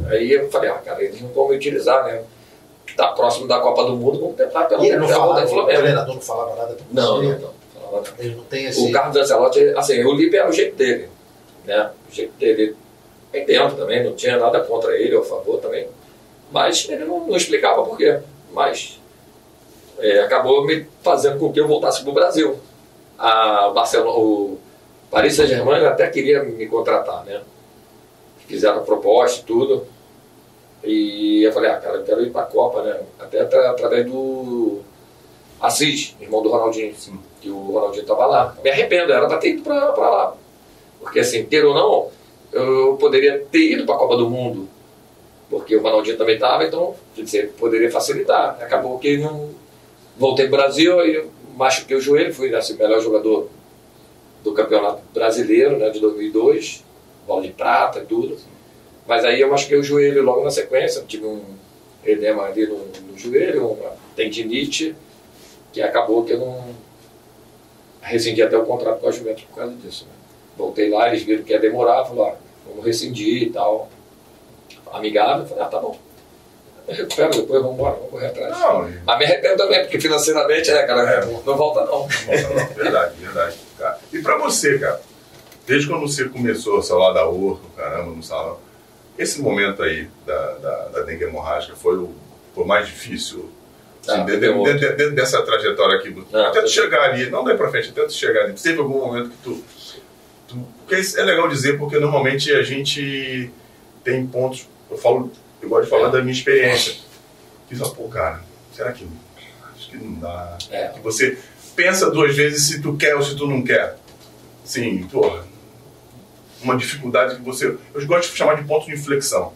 Aí eu falei, ah, cara, eles não vão me utilizar, né? Está próximo da Copa do Mundo, vamos tentar pelo menos. O treinador não falava nada pra Não, não, não. Falava nada. Ele não tem esse... O Carlos Ancelotti, assim, o Lipe era o jeito dele. Né? O jeito dele. Entendo também, não tinha nada contra ele, ou a favor também. Mas ele não, não explicava por quê. Mas é, acabou me fazendo com que eu voltasse para o Brasil a Barcelona, o Paris Saint-Germain até queria me contratar, né? Fizeram proposta e tudo. E eu falei, ah, cara, eu quero ir para a Copa, né? Até através do Assis, irmão do Ronaldinho, Sim. que o Ronaldinho estava lá. Me arrependo, era para ter ido para lá. Porque assim, ter ou não, eu poderia ter ido para a Copa do Mundo, porque o Ronaldinho também estava, então, quer dizer, poderia facilitar. Acabou que não voltei para o Brasil e machuquei o joelho, fui assim, o melhor jogador do campeonato brasileiro né, de 2002, bola de prata e tudo. Mas aí eu machuquei o joelho logo na sequência, tive um edema ali no, no joelho, uma tendinite, que acabou que eu não rescindi até o contrato com a Juventus por causa disso. Né? Voltei lá, eles viram que ia demorar, falaram, vamos rescindir e tal. Amigável, falei, ah, tá bom recupero depois, vamos embora, vamos correr atrás. Não, Mas me arrependo também, porque financeiramente, né, cara, é, não volta não. Não volta não, verdade, verdade. Cara. E pra você, cara, desde quando você começou, sei lá, da urco, caramba, no salão, esse momento aí da, da, da dengue hemorrágica foi o, foi mais difícil Assim, ah, dentro, dentro, dentro, dessa trajetória aqui, ah, até tu chegar ali, não daí pra frente, até tu chegar ali, teve algum momento que tu, tu. Porque é legal dizer, porque normalmente a gente tem pontos, eu falo eu gosto de falar da minha experiência. Fiz, ó, pô, cara, será que. Acho que não dá. É. Que você pensa duas vezes se tu quer ou se tu não quer. Sim, porra. Uma dificuldade que você. Eu gosto de chamar de ponto de inflexão.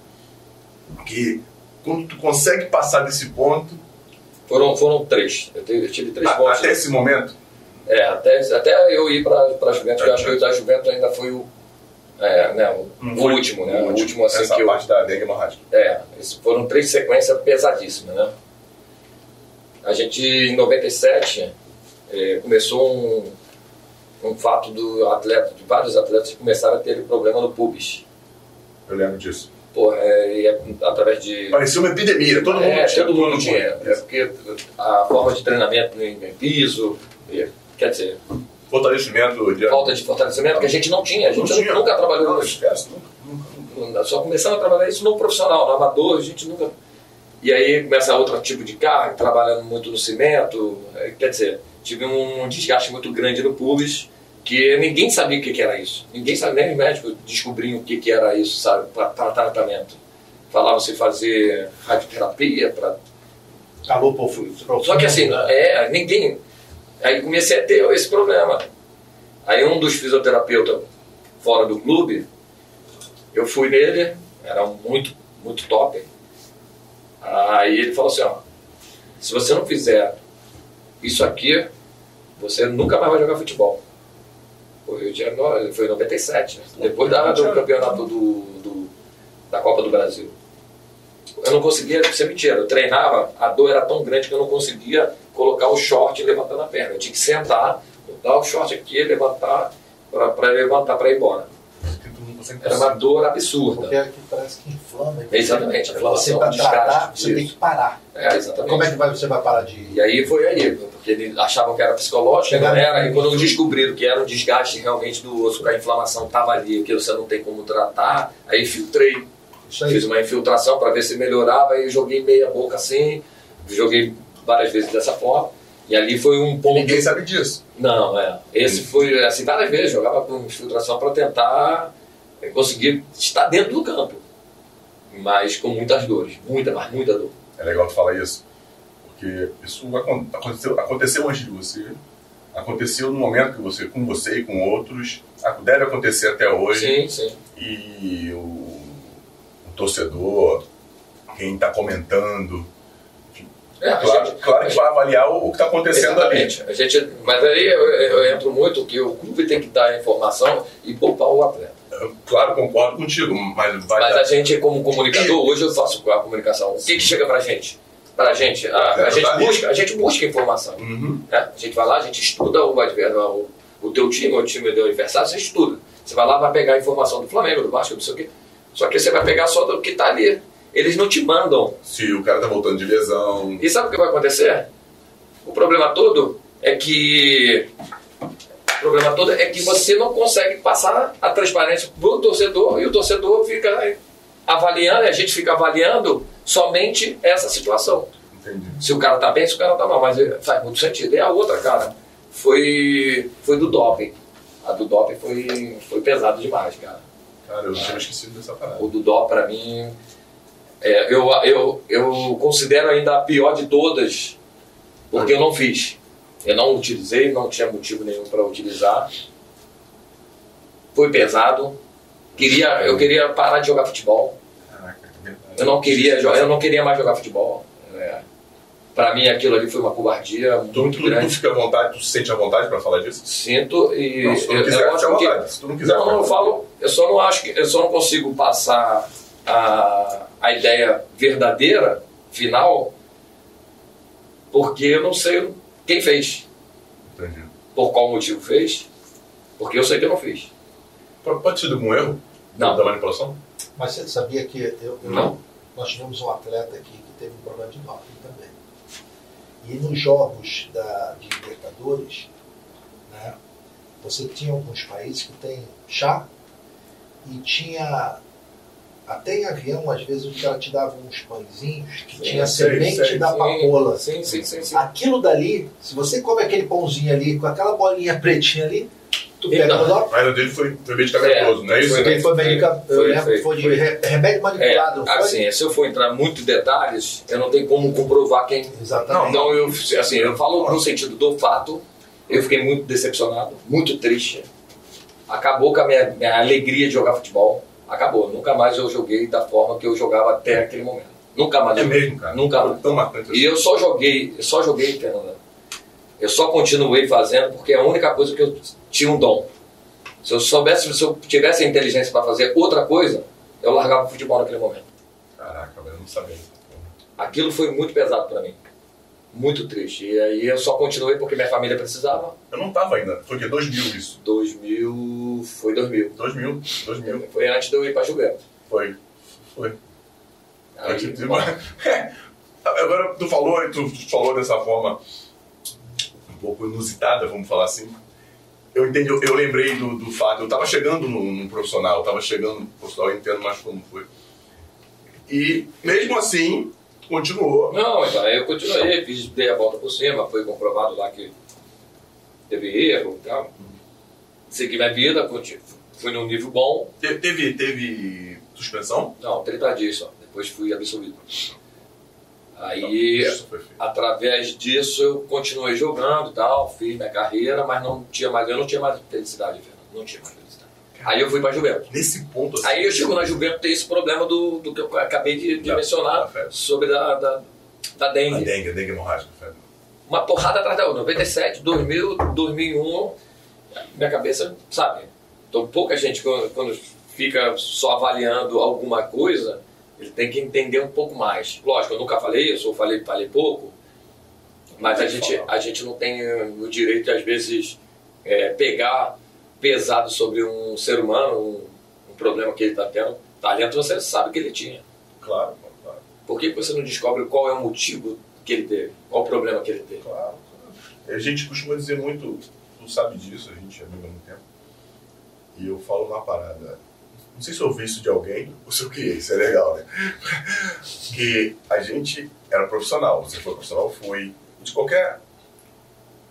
Que quando tu consegue passar desse ponto. Foram, foram três. Eu, tive, eu tive três a, pontos. Até esse momento? É, até, até eu ir para a Juventus, é, eu acho que o da Juventus ainda foi o é, né, o, último, né? O último, assim Essa que parte eu, da dengue hemorrágica. É, foram três sequências pesadíssimas, né? A gente, em 97, é, começou um, um fato do atleta, de vários atletas que começaram a ter problema no pubis. Eu lembro disso. Porra, é, é, através de... Parecia uma epidemia, todo mundo é, tinha. todo mundo tinha. É porque a forma de treinamento em piso, quer dizer, Fortalecimento de... Falta de fortalecimento que a gente não tinha. A gente tinha. nunca trabalhou não, esquece, nunca, nunca. Só começamos a trabalhar isso no profissional, no amador, a gente nunca. E aí começa outro tipo de carro, trabalhando muito no cimento. É, quer dizer, tive um desgaste muito grande no pubis, que ninguém sabia o que, era isso. Ninguém sabia, nem os médicos descobriam o que, que era isso, sabe, para tratamento. Falavam-se fazer radioterapia para Acabou pro Só que assim, é, ninguém. Aí comecei a ter esse problema. Aí um dos fisioterapeutas fora do clube, eu fui nele, era muito, muito top. Aí ele falou assim, ó, se você não fizer isso aqui, você nunca mais vai jogar futebol. Foi, foi em 97, depois da, do campeonato do, do, da Copa do Brasil. Eu não conseguia, ser mentira, eu treinava, a dor era tão grande que eu não conseguia colocar o short levantando a perna. Eu tinha que sentar, botar o short aqui, levantar, para levantar para ir embora. Era uma dor absurda. Porque aqui parece que inflama. Exatamente, a inflamação. Você tratar, você tem que parar. É, exatamente. Como é que vai, você vai parar de ir? E aí foi aí, porque eles achavam que era psicológico, Chegaram não era. E quando descobriram que era um desgaste realmente do osso, que a inflamação estava ali, que você não tem como tratar, aí filtrei. Fiz uma infiltração para ver se melhorava, aí joguei meia boca assim, joguei várias vezes dessa forma. E ali foi um ponto. Ninguém sabe disso. Não, é. Esse foi, assim, várias vezes, jogava com infiltração para tentar conseguir estar dentro do campo. Mas com muitas dores. Muita, mas muita dor. É legal tu falar isso. Porque isso aconteceu, aconteceu antes de você. Aconteceu no momento que você, com você e com outros. Deve acontecer até hoje. Sim, sim. E o, o torcedor, quem está comentando. É, claro, gente, claro que vai avaliar o, que está acontecendo exatamente. ali. A gente, mas aí eu, eu, entro muito que o clube tem que dar a informação e poupar o atleta. Claro, concordo contigo, mas vai Mas dar... a gente, como comunicador, hoje eu faço a comunicação. O que, que chega pra gente? Pra gente, a, a gente, busca, a gente busca informação. Uhum. Né? A gente vai lá, a gente estuda o, o, o teu time, o time do adversário, você estuda. Você vai lá, vai pegar a informação do Flamengo, do Vasco, não sei o quê. Só que você vai pegar só do que tá ali. Eles não te mandam. Se o cara tá voltando de lesão. E sabe o que vai acontecer? O problema todo é que o problema todo é que você não consegue passar a transparência para o torcedor e o torcedor fica avaliando, e a gente fica avaliando somente essa situação. Entendi. Se o cara está bem, se o cara está mal, mas faz muito sentido. E a outra, cara, foi, foi do doping. A do doping foi, foi pesado demais, cara. Cara, eu tinha esquecido dessa parada. O do doping, para mim, é, eu, eu, eu considero ainda a pior de todas, porque eu não fiz. Eu não utilizei, não tinha motivo nenhum para utilizar. Foi pesado. Queria, eu queria parar de jogar futebol. Eu não queria, eu não queria mais jogar futebol. É. Para mim aquilo ali foi uma covardia tu, muito tu, grande. Tu fica à vontade, tu se sente à vontade para falar disso? Sinto e não, se tu não quiser, eu, eu que, se tu não quiser, não, eu falo, eu só não acho que eu só não consigo passar a, a ideia verdadeira final porque eu não sei quem fez? Entendi. Por qual motivo fez? Porque eu sei que eu não fiz. Pode ser algum erro? Não. Da manipulação? Mas você sabia que eu, eu, não. nós tivemos um atleta aqui que teve um problema de doping também. E nos jogos da, de Libertadores, né, você tinha alguns países que tem chá e tinha até em avião, às vezes, o cara te dava uns pãezinhos que sim, tinha sei, semente sei, da papoula. Sim, sim, sim, sim, Aquilo dali, se você come aquele pãozinho ali, com aquela bolinha pretinha ali, tu pega no dó. Mas o dele foi, foi medicamentoso, é, não é isso? Foi, foi, medica, foi, foi, foi, de remédio manipulado. É, assim, se eu for entrar muito em detalhes, eu não tenho como comprovar quem. Exatamente. Então, eu, assim, eu falo no sentido do fato, eu fiquei muito decepcionado, muito triste. Acabou com a minha, minha alegria de jogar futebol acabou. Nunca mais eu joguei da forma que eu jogava até aquele momento. Nunca mais. É mesmo, cara. Nunca mais. Tão marcante assim. E eu só joguei, eu só joguei, Fernanda. Eu só continuei fazendo porque é a única coisa que eu tinha um dom. Se eu soubesse, se eu tivesse a inteligência para fazer outra coisa, eu largava o futebol naquele momento. Caraca, eu não sabia. Aquilo foi muito pesado para mim. Muito triste. E aí eu só continuei porque minha família precisava. Eu não tava ainda. Foi o quê? 2000 isso? 2000. Foi 2000. 2000. 2000. Foi antes de eu ir para Gilberto. Foi. Foi. Aí, antes de... Agora tu falou, tu falou dessa forma um pouco inusitada, vamos falar assim. Eu entendi, eu, eu lembrei do, do fato, eu estava chegando num, profissional, eu estava chegando no profissional, eu entendo mais como foi. E mesmo assim, continuou. Não, então, eu continuei, fiz, dei a volta por cima, foi comprovado lá que teve erro e tal. Segui minha vida, fui num nível bom. Te, teve, teve suspensão? Não, 30 dias só. Depois fui absolvido. Aí, feito. através disso, eu continuei jogando e tal, fiz minha carreira, mas não tinha mais, eu não tinha mais felicidade, Fernando. Não tinha mais. Aí eu fui pra Juventus. Nesse ponto, assim, Aí eu chego na Juventus tem esse problema do, do que eu acabei de, de Da- mencionar da sobre da, da, da a dengue. dengue, a dengue hemorrágica. Uma porrada atrás da outra. 97, 2000, 2001, minha cabeça, sabe? Então pouca gente quando, quando fica só avaliando alguma coisa, ele tem que entender um pouco mais. Lógico, eu nunca falei isso, ou falei, falei pouco, mas a gente, a gente não tem o direito de, às vezes, é, pegar pesado sobre um ser humano, um, um problema que ele está tendo. Talento você sabe que ele tinha. Claro, claro, Por que você não descobre qual é o motivo que ele teve? Qual o problema que ele teve? claro. claro. A gente costuma dizer muito, tu sabe disso, a gente é amigo há muito tempo. E eu falo uma parada. Não sei se eu ouvi isso de alguém ou se eu criei, isso é legal, né? Que a gente era profissional, você foi profissional, fui. De qualquer.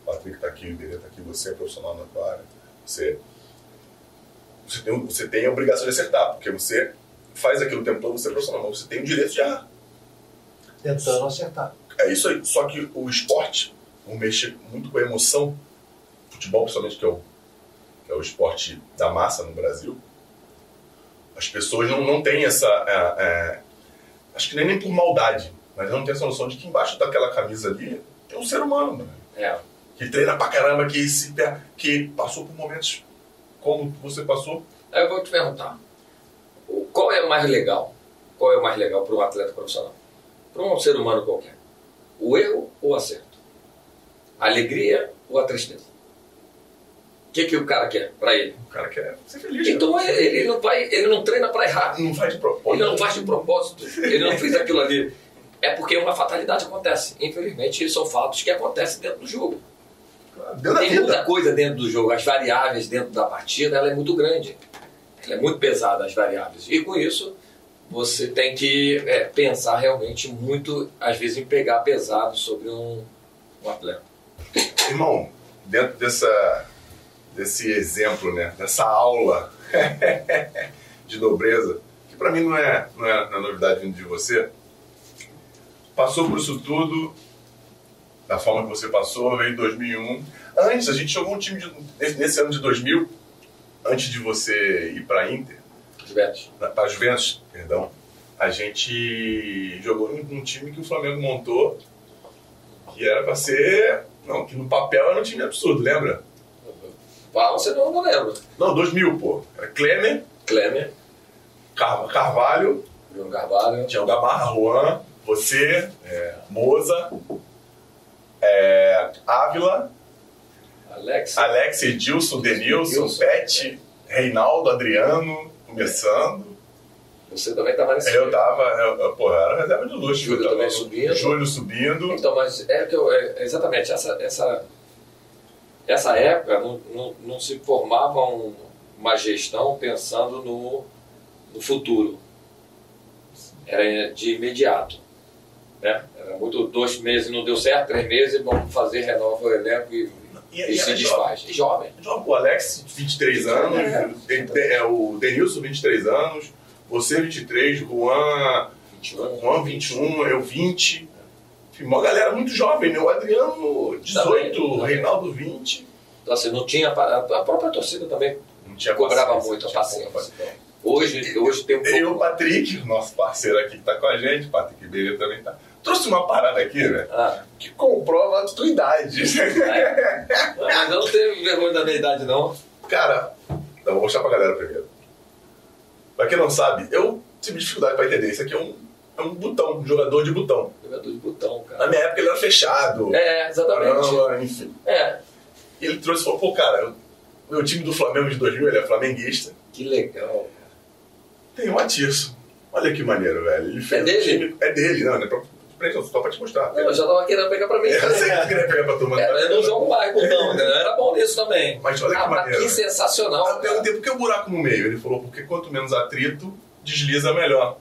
O Patrick tá aqui, o Iberê tá aqui, você é profissional na tua área. Você, você, tem, você tem a obrigação de acertar, porque você faz aquilo o tempo todo, você é profissional, mas você tem o direito de errar. Tentando acertar. É isso aí. Só que o esporte, um mexe muito com a emoção, futebol principalmente, que é o, que é o esporte da massa no Brasil, as pessoas não, não têm essa. é, é, acho que nem, nem por maldade, mas não tem essa noção de que embaixo daquela camisa ali tem um ser humano, mano, É, que treina pra caramba, que, se, que passou por momentos como você passou. Aí eu vou te perguntar: qual é o mais legal? Qual é o mais legal para um atleta profissional? Para um ser humano qualquer? O erro ou o acerto? A alegria ou a tristeza? O que, que o cara quer para ele? O cara quer ser feliz. Então cara. ele não, vai, ele não treina para errar. não faz de propósito. Ele não faz de propósito. Ele não fez aquilo ali. É porque uma fatalidade acontece. Infelizmente, são fatos que acontecem dentro do jogo. Deu na Tem vida. muita coisa dentro do jogo. As variáveis dentro da partida, ela é muito grande. Ela é muito pesada, as variáveis. E com isso, você tem que é, pensar realmente muito, às vezes, em pegar pesado sobre um, um atleta. Irmão, dentro dessa, desse exemplo, né, dessa aula de nobreza, que pra mim não é, não é, não é novidade vindo de você, passou por isso tudo, da forma que você passou, veio em 2001. Antes, a gente jogou um time de, nesse, ano de 2000, antes de você ir pra Inter, Juventus. para a Juventus, perdão, a gente jogou num time que o Flamengo montou, que era para ser. Não, que no papel era um time absurdo, lembra? Fala, você não, não lembra. Não, 2000, pô. Era Klemer, Klemer, Car- Carvalho, Bruno Carvalho, Tião Gamarra, Juan, você, Moza, é, Ávila, Alex. Alex, Edilson, Denilson, Edilson. Pet, Reinaldo, Adriano, começando. Você também estava nesse Eu time. tava, eu, eu, pô, era reserva de luxo. Júlio tava- também subindo. Júlio subindo. Então, mas é que eu, é, exatamente essa essa essa época não, não, não se formava um- uma gestão pensando no, no futuro. Era de imediato. Né? Era muito dois meses não deu certo, três meses, vamos fazer, renova o elenco e, E, e e se desfaz. E jovem. jovem. O Alex, 23 anos, É. ele- é, o Denilson, 23 anos, você, 23, Juan, 21. Juan 21, eu 20. Enfim, uma galera muito jovem, né? O Adriano, 18, o Também. Reinaldo, 20. Então, assim, não tinha. A própria torcida também Não tinha cobrava muito a paciência. Hoje, hoje tem um pouco. Eu, o Patrick, nosso parceiro aqui que tá com a gente, Patrick Beira também tá. Trouxe uma parada aqui, velho, Ah, que comprova a tua idade. é. Mas eu não tenho vergonha da minha idade, não. Cara, não, vou mostrar pra galera primeiro. Pra quem não sabe, eu tive dificuldade pra entender. Isso aqui é um, é um botão, um jogador de botão. Jogador de botão, Na cara. minha época ele era fechado. É, exatamente. caramba, enfim. É, E ele trouxe e falou, pô, cara, eu- meu time do Flamengo de 2000, ele é flamenguista. que legal. Tem o Atirson. Olha que maneiro, velho. Ele fez É dele? time- É dele, não, não é pra, pra- só pra te mostrar. Não, eu já tava querendo pegar pra mim. Eu sei que queria pegar pra turma. É, eu não jogo mais botão, né? Eu era bom nisso também. Mas olha que Ah, maneiro. que sensacional. Aí eu perguntei por que o buraco no meio? Ele falou, porque quanto menos atrito, desliza melhor.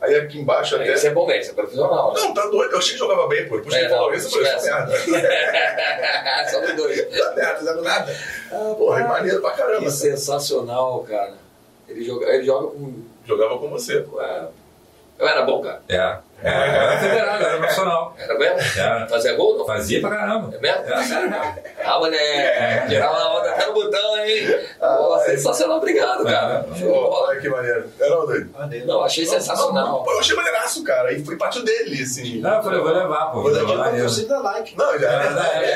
Aí aqui embaixo até. Isso é bom mesmo, isso é profissional. Né? Não, tá doido. Eu achei que jogava bem, pô. Depois que É, ele falou não, isso, eu falei, merda. Só os dois. Tá merda, fizemos nada. Porra, é maneiro pra caramba. Que sensacional, cara. Ele joga, ele joga com. Jogava com você. é, Eu era bom, cara. É. É, era federado, era profissional. Era mesmo? Era. Fazia gol ou não? Fazia pra caramba. É mesmo? Mesmo. Ah, mané. Tirava a onda até no botão, hein? Pô, sensacional, obrigado, cara. É. Bola. olha que maneiro. Era não, doido? Maneiro. Não, achei sensacional. Pô, eu achei maneiraço, cara. E foi parte dele, assim. Não, eu falei, vou levar, pô. Vou levar maneiro. Torcida like. Não, já É, é,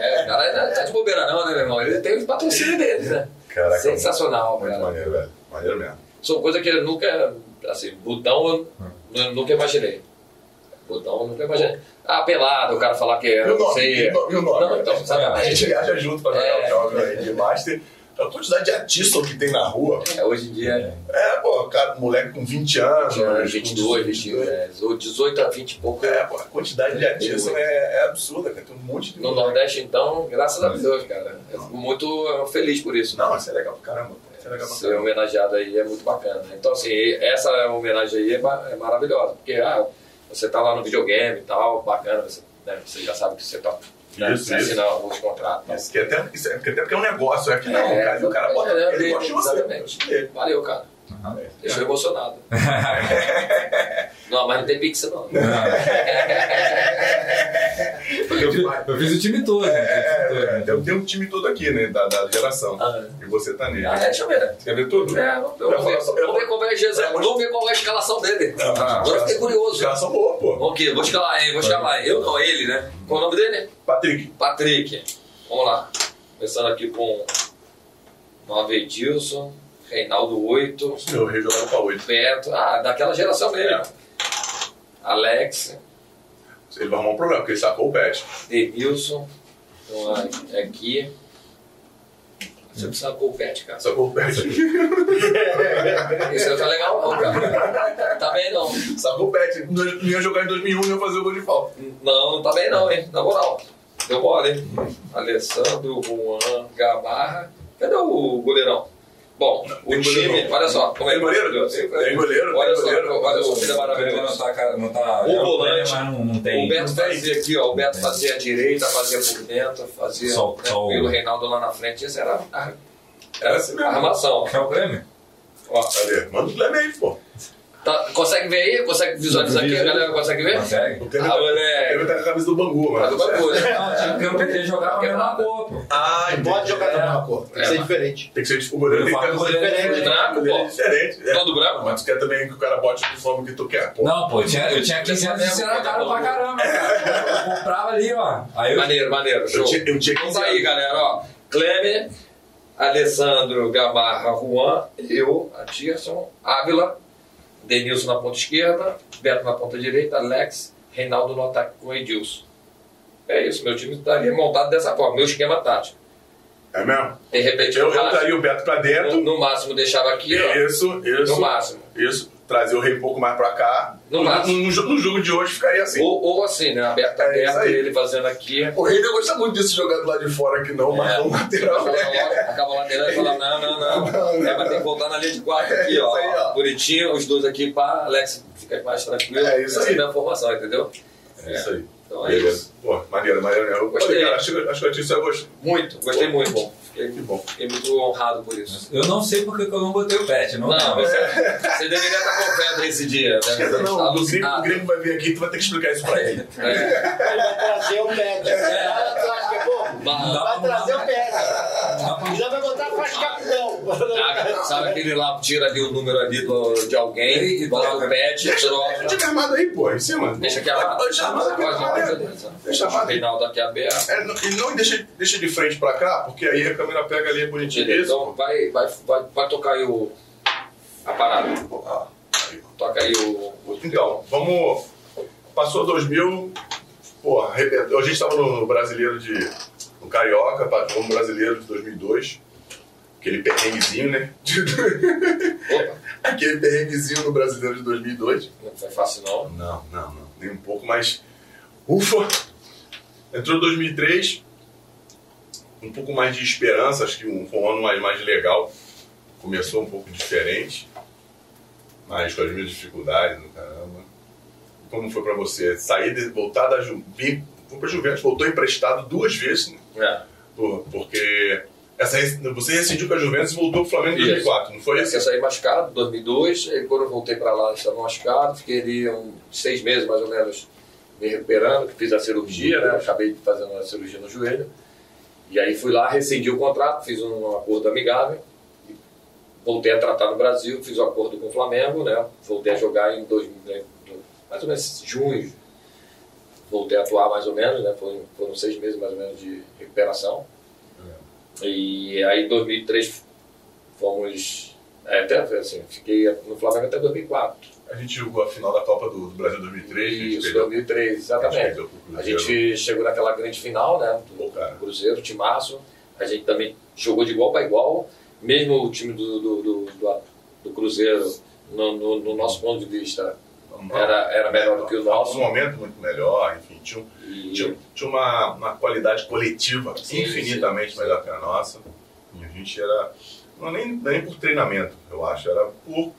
É, é, cara, não tá de bobeira não, né, meu irmão? Ele tem os patrocínios deles, né? Caraca, Sensacional, cara. maneiro, velho. Maneiro mesmo. São coisas que eu nunca, assim, botão eu nu- nunca imaginei. Botão eu nunca imaginei. Ah, pelado, o cara falar que E era, o não nome? sei. E o nome? E o nome? Não, então, A gente viaja junto pra jogar É. os jogos aí de Master. A quantidade de atiço que tem na rua. É, hoje em dia, É, pô, cara, moleque com 20 anos. tinha com 22, 22, é, 18 a 20 e pouco. É, pô, a quantidade de atiço é, é absurda, cara. Tem um monte de. No Nordeste, então, graças a Deus, cara. Eu fico muito feliz por isso. Não, isso é legal pra caramba. pô. É Ser homenageado aí é muito bacana. Então, assim, essa homenagem aí é, ma- é maravilhosa, porque ah, você tá lá no videogame e tal, bacana, você, né, você já sabe que você tá. Né, Isso, isso. assina os contratos. e tal. Isso que até, isso é, porque até porque é um negócio, é que não, É, cara. O cara bota. é, ele é, gosta de você. Valeu, cara. Aham. Deixou emocionado. não, mas não tem pix, não. Eu fiz, eu fiz o time todo. né? É, é, tem, tem um time todo aqui, né? Da, da geração. Ah, E você tá nele. é, deixa eu ver. Você quer ver tudo? É, vamos ver, vamos ver, vamos ver qual é a vamos ver qual é a escalação dele. Não, mas- Agora eu fiquei curioso. Os caras são boas, pô. Ok, vou escalar, hein? Vou escalar. Eu não, ele, né? Qual o nome dele? Patrick. Patrick. Vamos lá. Começando aqui com Nova Edilson, Reinaldo 8, Meu rei jogando pra 8. Beto. Ah, daquela geração mesmo. É. Alex, Ele vai arrumar um problema, porque ele sacou o pet. Denilson. Então, a- aqui. Você sacou o pet, cara. Sacou o pet. Isso não tá legal, não, cara. Tá bem, não. sacou o pet. Não ia jogar em 2001 e ia fazer o gol de falta. Não, não tá bem, não, hein? Na moral. Deu mole, hein? Alessandro, Juan, Gamarra. Cadê o goleirão? Bom, o time, olha só, como é Tem goleiro? Tem goleiro, Olha tem só, goleiro. olha o filho Ele maravilhoso. não tá, não tá O é volante, mas não, não O tem. Beto fazia aqui, ó. O Beto fazia a direita, fazia por dentro, fazia Só- só o- Reinaldo lá na frente. Essa era a, Era assim a mesmo. armação. É o Grêmio? Ó, Cadê? Manda o Cleber aí, pô. Tá- consegue ver aí? Consegue visualizar aqui? A galera consegue ver? Consegue? O Ah, tá, moleque. o Cleber tá com a camisa do Bangu, Tá mano. do bagulho. Não, tinha que eu queria jogar com a mesma cor, pô. Ah, pode jogar da mesma cor. Tem que É, ser mas- diferente. Tem que ser tipo, o goleiro tem que goleiro diferente. De branco, pô. diferente. É. Todo branco? Mas tu quer também que o cara bote o uniforme que tu quer, pô. Não, pô, eu tinha, eu tinha 15 anos e era caro pra caramba, cara. Eu comprava ali, ó. Aí eu. Maneiro, maneiro. Show. Eu tinha, Então 15 tá aí, galera, ó. Kleber, Alessandro, Gamarra, Juan, eu, Atirson, Ávila, Denilson na ponta esquerda, Beto na ponta direita, Alex, Reinaldo no ataque com Edilson. É isso, meu time estaria montado dessa forma, meu esquema tático. É mesmo? De repente, Eu, eu máximo, traria o Beto pra dentro. no, no máximo deixava aqui, ó, Isso, isso. no máximo. Isso. Trazer o rei um pouco mais pra cá. No no, no, no jogo de hoje ficaria assim. Ou, ou assim, né, aberto, É aberto, isso ele fazendo aqui. O rei não gosta muito disso jogar do lado de fora aqui, não, mas É. no lateral. é. Acaba lateral e fala, não, não, não. É, mas tem que voltar na linha de quatro aqui, É ó. isso aí, ó. Bonitinho, os dois aqui, pá, Alex fica mais tranquilo. É isso Essa aí. é a minha formação, entendeu? É isso aí. Então é isso. Beleza. Pô, maneiro, maneiro. Eu Gostei. Cara, acho, que- acho que a Tícia gostou. Muito, gostei Pô, muito. bom. Fiquei, Que bom. fiquei muito honrado por isso. Eu não sei porque que eu não botei o pet. Não, Não, não. você, você deveria estar com pedra esse dia, né? Não, está o gringo, o vai vir aqui, tu vai ter que explicar isso pra ele. É. Ele vai trazer o que é? Bah, Vai trazer o pé. Pra- Já vai botar faz capitão. Sabe, aquele lá, tira ali o número ali do, de alguém, E bota o pet, Deixa, troca. deixa armado aí, pô, em cima. Deixa aqui armado. Deixa armado aqui, certeza. Deixa armado aí. Reinaldo aqui aberto. É, não- e não deixa, deixa de frente pra cá, porque aí a câmera pega ali bonitinho. Beleza, Isso. Então vai, vai, vai, vai tocar aí o. A parada. Ah. Toca aí o. o Então, vamos. Passou 2000, pô, arrebentou. a gente estava no brasileiro de. No Carioca, no brasileiro de 2002. Aquele perrenguezinho, né? Aquele perrenguezinho no brasileiro de 2002. não foi fácil não. Não, não, não. Nem um pouco, mas. Ufa! Entrou 2003, um pouco mais de esperança, acho que um, foi um ano mais, mais legal. Começou um pouco diferente, mas com as minhas dificuldades, no caramba. Como foi pra você? Sair, de, voltar da Ju, vir, foi pra Juventus, voltou emprestado duas vezes, né? É. Por- porque Essa, você rescindiu com a Juventus e voltou pro Flamengo em Isso. 2004, não foi Eu isso? saí machucado em 2002, aí quando eu voltei para lá, eu estava machucado, fiquei ali uns seis meses mais ou menos me recuperando, que fiz a cirurgia, né? Acabei fazendo a cirurgia no joelho. E aí fui lá, rescindi o contrato, fiz um acordo amigável, e voltei a tratar no Brasil, fiz um acordo com o Flamengo, né? Voltei a jogar em 2000, né? mais ou menos junho. Voltei a atuar mais ou menos, né? Foram, foram seis meses mais ou menos de recuperação. E aí em 2003 fomos. É, até assim, fiquei no Flamengo até 2004. A gente jogou a final da Copa do, do Brasil 2003, a gente Isso, perdeu, 2003, a gente exatamente. perdeu pro A gente chegou naquela grande final, né? Do Cruzeiro, Timaço. A gente também jogou de igual para igual. Mesmo o time do, do, do, do, do Cruzeiro, no, no, no nosso ponto de vista, era, era melhor do que o nosso. num momento muito melhor, enfim, tinha, um- E, tinha, tinha uma, uma qualidade coletiva Sim, infinitamente sim, melhor que a nossa. E a gente era. Não é nem, nem por treinamento, eu acho, era por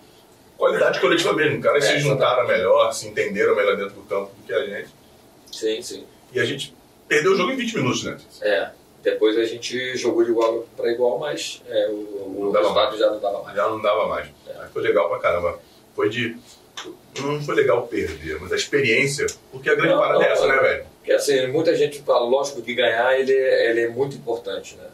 qualidade coletiva mesmo. Os caras É, se juntaram melhor, se entenderam melhor dentro do campo do que a gente. sim, sim. E a gente perdeu o jogo em 20 minutos, né? É. Depois a gente jogou de igual para igual, mas é, o, o resultado já não dava mais. Já não dava mais. Aí foi legal pra caramba. Foi de. Não foi legal perder, mas a experiência. Porque a grande Não, parada não, é essa, né, velho? Porque assim, muita gente fala, lógico que ganhar ele, é- ele é muito importante, né?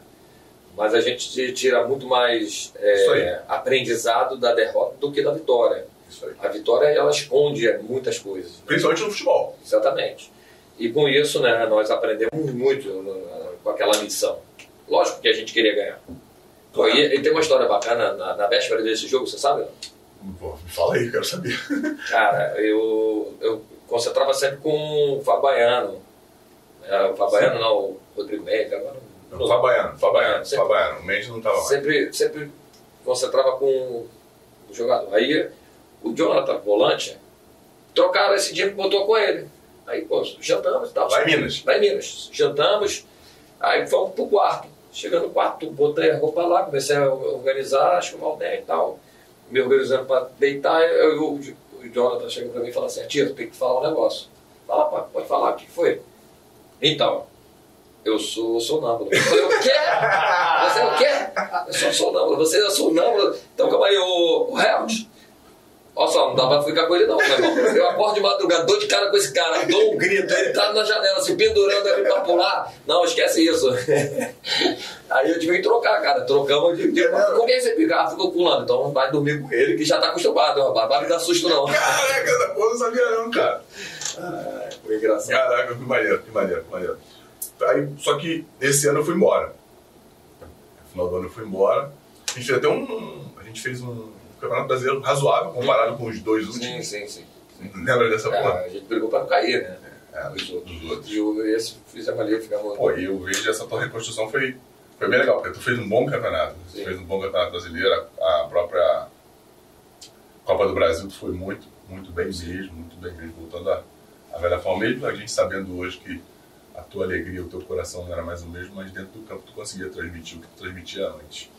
Mas a gente te- tira muito mais é, aprendizado da derrota do que da vitória. Isso aí. A vitória, ela esconde muitas coisas. né? Principalmente no futebol. Exatamente. E com isso, né, nós aprendemos muito né, com aquela missão. Lógico que a gente queria ganhar. Pô, e, e tem uma história bacana na, na véspera desse jogo, você sabe? Pô, me fala aí, quero saber. Cara, eu, eu concentrava sempre com o Fabaiano. É, o Fabaiano não, o Rodrigo Mendes, agora não- Não, Fabaiano, Fabaiano, Sempre- Fabaiano. O Mendes não tava mais. sempre, sempre concentrava com o jogador. Aí o Jonathan, volante, trocaram esse dia que botou com ele. Aí, pô, jantamos e tal. Lá em Minas. Lá em Minas. Jantamos, aí fomos pro quarto. Chegando no quarto, botei a roupa lá, comecei a organizar, acho que o Valdé e tal, me organizando para deitar. Eu, eu- o Jonathan chegou para mim e falou assim: Tio, tem que falar um negócio. Fala, pai, pode falar, o que foi? Então, eu sou sonâmbulo. Eu falei, o quê? Você é o quê? Eu sou sonâmbulo. Você é sonâmbulo? Então calma aí, o, o Helmut. Olha só, não dá pra ficar com ele não, meu irmão. Eu acordo de madrugada, dou de cara com esse cara, dou um grito, ele tá na janela, se pendurando ali pra pular. Não, esquece isso. Aí eu tive que trocar, cara. Trocamos de. de com quem você fica? Ah, ficou pulando. Então vai dormir com ele que já tá acostumado, rapaz. Vai me dar susto não. Caraca, essa porra eu não sabia não, cara. Foi engraçado. Caraca, que maneiro, que maneiro, que maneiro. Aí, só que esse ano eu fui embora. No final do ano eu fui embora. A gente fez até um. A gente fez um campeonato brasileiro razoável comparado com os dois Sim, últimos. sim, sim. Lembra dessa É, porra? a gente brigou pra não cair, né? É, Os outros. dos outros. E o- esse fizemos ali, ficamos. Pô, e eu vejo essa tua reconstrução foi, foi bem legal, porque tu fez um bom campeonato. Tu Sim. fez um bom campeonato brasileiro, a a própria Copa do Brasil tu foi muito, muito bem mesmo, muito bem mesmo, voltando à, à velha forma, mesmo a gente sabendo hoje que a tua alegria, o teu coração não era mais o mesmo, mas dentro do campo tu conseguia transmitir o que tu transmitia antes.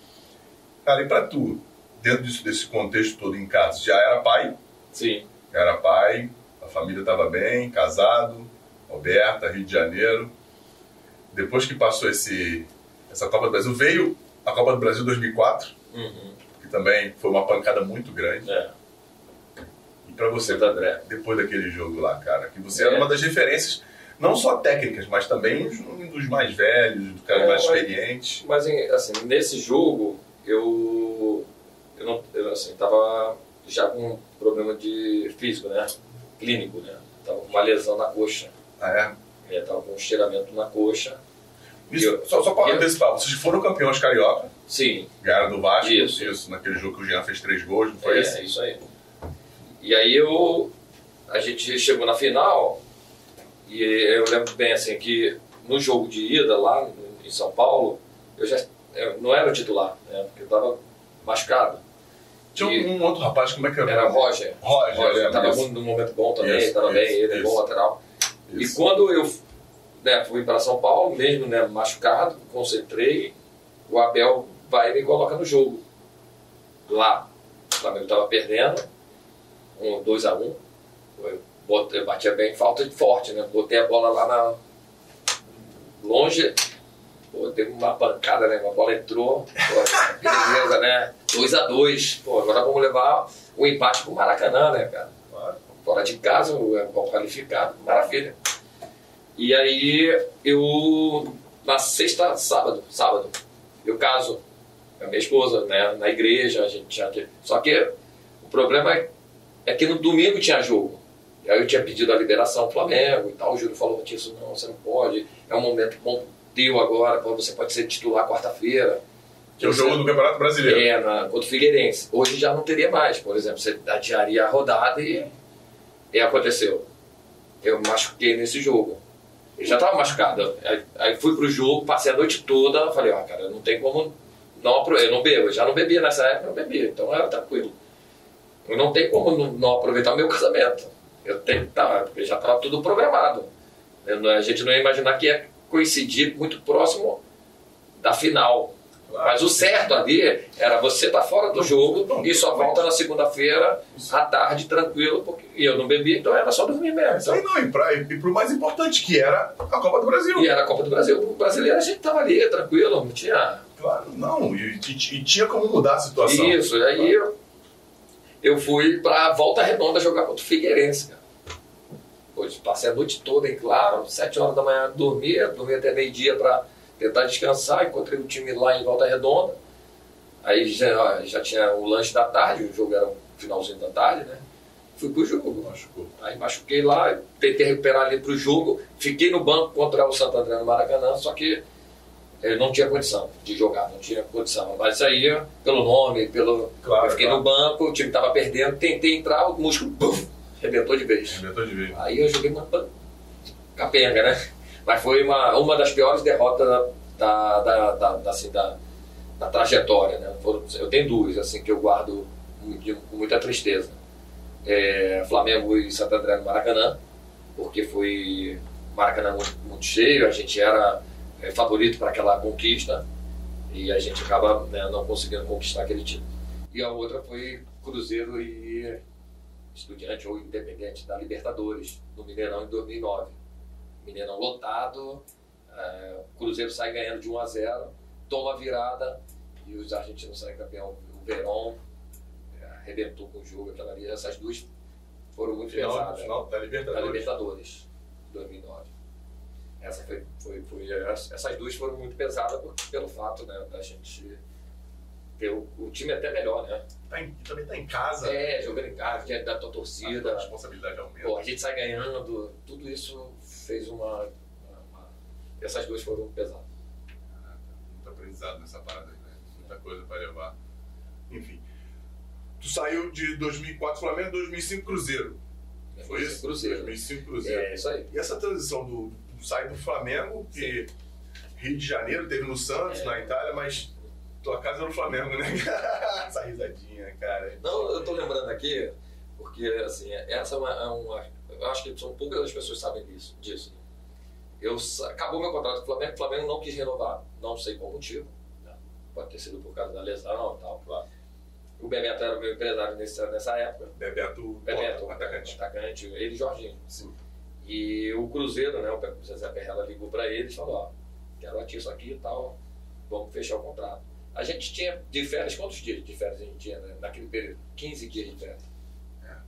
Cara, e pra tu, dentro disso, desse contexto todo em casa, já era pai, Sim. era pai, a família estava bem, casado, Roberta, Rio de Janeiro. Depois que passou esse, essa Copa do Brasil, veio a Copa do Brasil 2004, Uhum. que também foi uma pancada muito grande. É. E para você, André. depois daquele jogo lá, cara, que você É. era uma das referências, não só técnicas, mas também um dos mais velhos, do cara É, mais mas- experiente. Mas assim, nesse jogo eu eu não eu, assim, tava já com um problema de físico, né? Clínico, né? Tava com uma lesão na coxa. Ah, é? É, tava com um estiramento na coxa. Isso, Eu- só só para antecipar, vocês foram campeões carioca, Sim, ganharam do Vasco, Isso. isso, naquele jogo que o Jean fez três gols, não foi é, esse? isso aí. E aí eu a gente chegou na final e eu lembro bem assim que no jogo de ida lá em São Paulo, eu já eu não era o titular, né? Porque eu tava machucado. Tinha E- um, um outro rapaz, como é que era? Era Roger. Roger, Roger estava disso. muito num momento bom também, Isso, estava bem, isso, ele é isso. bom lateral. Isso. E quando eu né, fui para São Paulo, mesmo né, machucado, concentrei, o Abel vai e me coloca no jogo. Lá, o Flamengo estava perdendo, um 2x1. eu, botei- eu batia bem, falta de forte, né? Botei a bola lá na. longe, Teve uma pancada, né? Uma bola entrou, pô, beleza, né? 2x2. Pô, agora vamos levar o empate pro Maracanã, né, cara? Fora de casa, é bom qualificado, maravilha. E aí eu, na sexta, sábado, sábado, eu caso a minha esposa, né? Na igreja, a gente já. Só que o problema é, é que no domingo tinha jogo. E aí eu tinha pedido a liberação do Flamengo e tal. O Júlio falou disso, não, você não pode. É um momento bom teu agora, pô, você pode ser titular quarta-feira. Que é o jogo do Campeonato Brasileiro. É, na, contra o Figueirense. Hoje já não teria mais, por exemplo, você adiaria a rodada e, e aconteceu. Eu machuquei nesse jogo. Eu já estava machucado. Aí, aí fui pro jogo, passei a noite toda, falei, ó, cara, não tem como não eu não bebo, eu já não bebia nessa época, eu não bebia, então era tranquilo. Eu não tenho como não, não aproveitar o meu casamento. Eu tenho que estar, porque já estava tudo programado. Eu a gente não ia imaginar que ia coincidir muito próximo da final. Mas o certo ali era você estar fora do jogo e só volta na segunda-feira à tarde tranquilo, porque e eu não bebia, então era só dormir mesmo. Então, aí não, e, pra, e pro mais importante, que era a Copa do Brasil. e era a Copa do Brasil. O brasileiro a gente tava ali, tranquilo, não tinha Claro, não, e, e- e tinha como mudar a situação. isso. E aí eu, eu fui pra Volta Redonda jogar contra o Figueirense, cara. Pois, passei a noite toda em claro, sete horas da manhã dormia, dormia até meio-dia pra tentar descansar, encontrei o time lá em Volta Redonda. Aí já, já tinha o lanche da tarde, o jogo era o finalzinho da tarde, né? Fui pro jogo. Machucou. Aí machuquei lá, tentei recuperar ali pro jogo, fiquei no banco contra o Santo André no Maracanã, só que eu não tinha condição de jogar, não tinha condição. Mas aí, pelo nome, pelo. Claro, eu fiquei claro. no banco, o time tava perdendo, tentei entrar, o músculo, buf, arrebentou de vez. Arrebentou de vez. Aí eu joguei uma pan- capenga, né? Mas foi uma, uma das piores derrotas da, da, da, da, assim, da, da trajetória, né? Eu tenho duas, assim, que eu guardo com muita tristeza. É, Flamengo e Santo André no Maracanã, porque foi Maracanã muito, muito cheio, a gente era é, favorito para aquela conquista e a gente acaba né, não conseguindo conquistar aquele título. E a outra foi Cruzeiro e Estudiante ou Independente da Libertadores, no Mineirão em 2009. Mineirão lotado, é, o Cruzeiro sai ganhando de 1 a 0, toma a virada e os argentinos saem campeão. O Verón é, arrebentou com o jogo, aquela ali. Essas duas foram muito Final, pesadas. final da Da Libertadores. Libertadores, 2009. Essa foi, foi, foi, essas duas foram muito pesadas pelo fato né, da gente o, o time até melhor, né? Tá em- também tá em casa. É, jogando em casa, diante da tua a torcida. responsabilidade aumenta. Pô, a gente sai ganhando, tudo isso fez uma. uma- essas duas foram pesadas. Caraca, muito aprendizado nessa parada aí, né? Muita coisa pra levar. Enfim. Tu saiu de 2004 Flamengo, 2005 Cruzeiro. Foi isso? Cruzeiro. 2005 Cruzeiro. É, isso aí. E essa transição do, do sair do Flamengo, que Rio de Janeiro, teve no Santos, É. na Itália, mas tua casa era no Flamengo, né? essa risadinha, cara. Não, eu tô lembrando aqui, porque assim, essa é uma, é uma- Eu acho que são poucas as pessoas que sabem disso. disso. Eu, acabou meu contrato com o Flamengo, o Flamengo não quis renovar, não sei qual motivo. né? Pode ter sido por causa da lesão e tal. Claro. O Bebeto era meu empresário nessa, nessa época. Bebeto, Bebeto, Porta, atacante. atacante, ele e Jorginho. Sim. E o Cruzeiro, né, o Zezé Perrella ligou para ele e falou, ó, quero ativo isso aqui e tal, vamos fechar o contrato. A gente tinha de férias, quantos dias de férias a gente tinha né, naquele período? 15 dias de férias.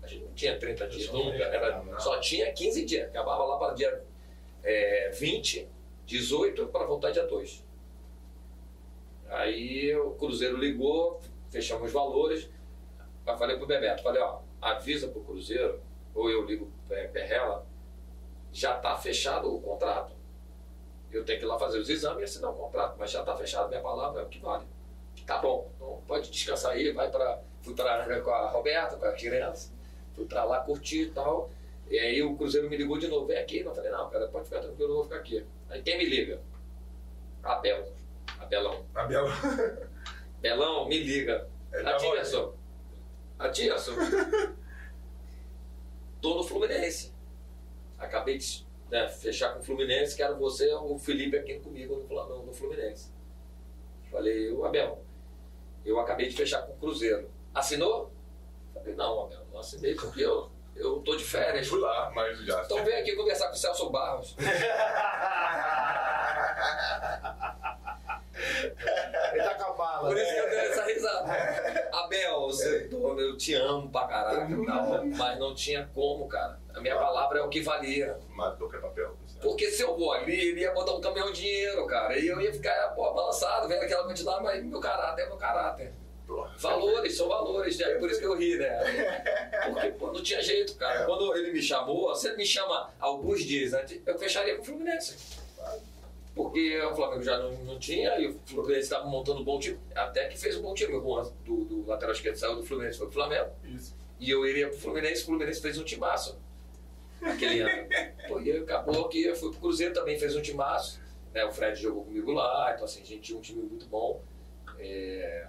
A gente não tinha 30 dias nunca, era- não. só tinha 15 dias, acabava lá para dia é, 20, 18 para voltar dia 2. Aí o Cruzeiro ligou, fechamos os valores, eu falei pro Bebeto, falei, ó, avisa pro Cruzeiro, ou eu ligo pro Perrela, já tá fechado o contrato. Eu tenho que ir lá fazer os exames e assinar o contrato, mas já tá fechado, minha palavra é o que vale. Tá bom, então pode descansar aí, vai para Fui pra com a Roberta, com a criança, fui pra lá curtir e tal. E aí o Cruzeiro me ligou de novo, vem aqui. Eu falei, não, cara, pode ficar tranquilo, eu vou ficar aqui. Aí quem me liga? Abel. Abelão. Abel. Belão, me liga. Ele tava- Atirson. Atirson. Tô no Fluminense. Acabei de né, fechar com o Fluminense, quero você, o Felipe aqui comigo no, no, no Fluminense. Falei, o Abel, eu acabei de fechar com o Cruzeiro. Assinou? Falei, não, meu, não assinei porque eu, eu tô de férias. Fui lá, mas já. Então vem aqui conversar com o Celso Barros. Ele tá com a bala. Por isso né? que eu dei essa risada. É. Abel, você, é eu te amo pra caralho, mas não tinha como, cara. A minha palavra é o que valia. Mas do que é papel. Porque se eu vou ali, ele ia botar um caminhão de dinheiro, cara. E eu ia ficar, pô, balançado, vendo aquela quantidade, mas meu caráter é meu caráter. Valores, são valores, né? por isso que eu ri, né? Porque, pô, não tinha jeito, cara. É. Quando ele me chamou, você me chama alguns dias antes, eu fecharia com o Fluminense. Porque o Flamengo já não, não tinha e o Fluminense estava montando um bom time. Até que fez um bom time. O Juan, do, do lateral esquerdo saiu do Fluminense, foi pro Flamengo. Isso. E eu iria pro Fluminense, o Fluminense fez um timaço. Aquele ano. Pô, e acabou que eu fui pro Cruzeiro também, fez um timaço. Né? O Fred jogou comigo lá, então assim, a gente tinha um time muito bom. É,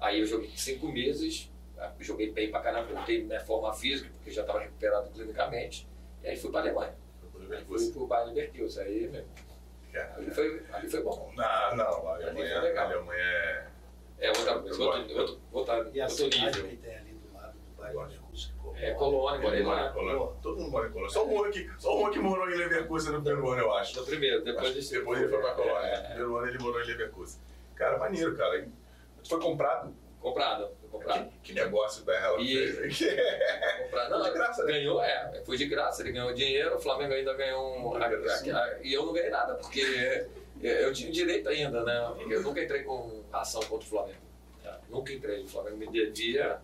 Aí eu joguei cinco meses, ah, joguei bem pra caramba, voltei minha forma física, porque já estava recuperado clinicamente. E aí fui pra Alemanha. Aí fui pro Bayern Leverkusen. Aí, meu, ali foi, ali foi bom. Não, não, a Ali Alemanha, foi legal. a Alemanha é. É outra, Eu outro, outro, outro, E a outro cidade nível. que tem ali do lado do bairro Gosto. Leverkusen, É Colônia, morei mora em lá. Colônia. Todo mundo mora em Colônia. Só o Juan que, só o Juan que morou em Leverkusen no primeiro ano, eu acho. No primeiro, depois Acho de depois ele foi pra Colônia. No É, primeiro ano ele morou em Leverkusen. Cara, maneiro, cara. Foi comprado. comprado, foi comprado. Que, que negócio da ela E- fez. Comprado. Não, Foi de graça, né? Ganhou, é. Foi de graça, ele ganhou dinheiro, o Flamengo ainda ganhou um. a- a- a- e eu não ganhei nada, porque eu tinha direito ainda, né? Porque eu nunca entrei com ação contra o Flamengo. tá? Nunca entrei. O Flamengo me devia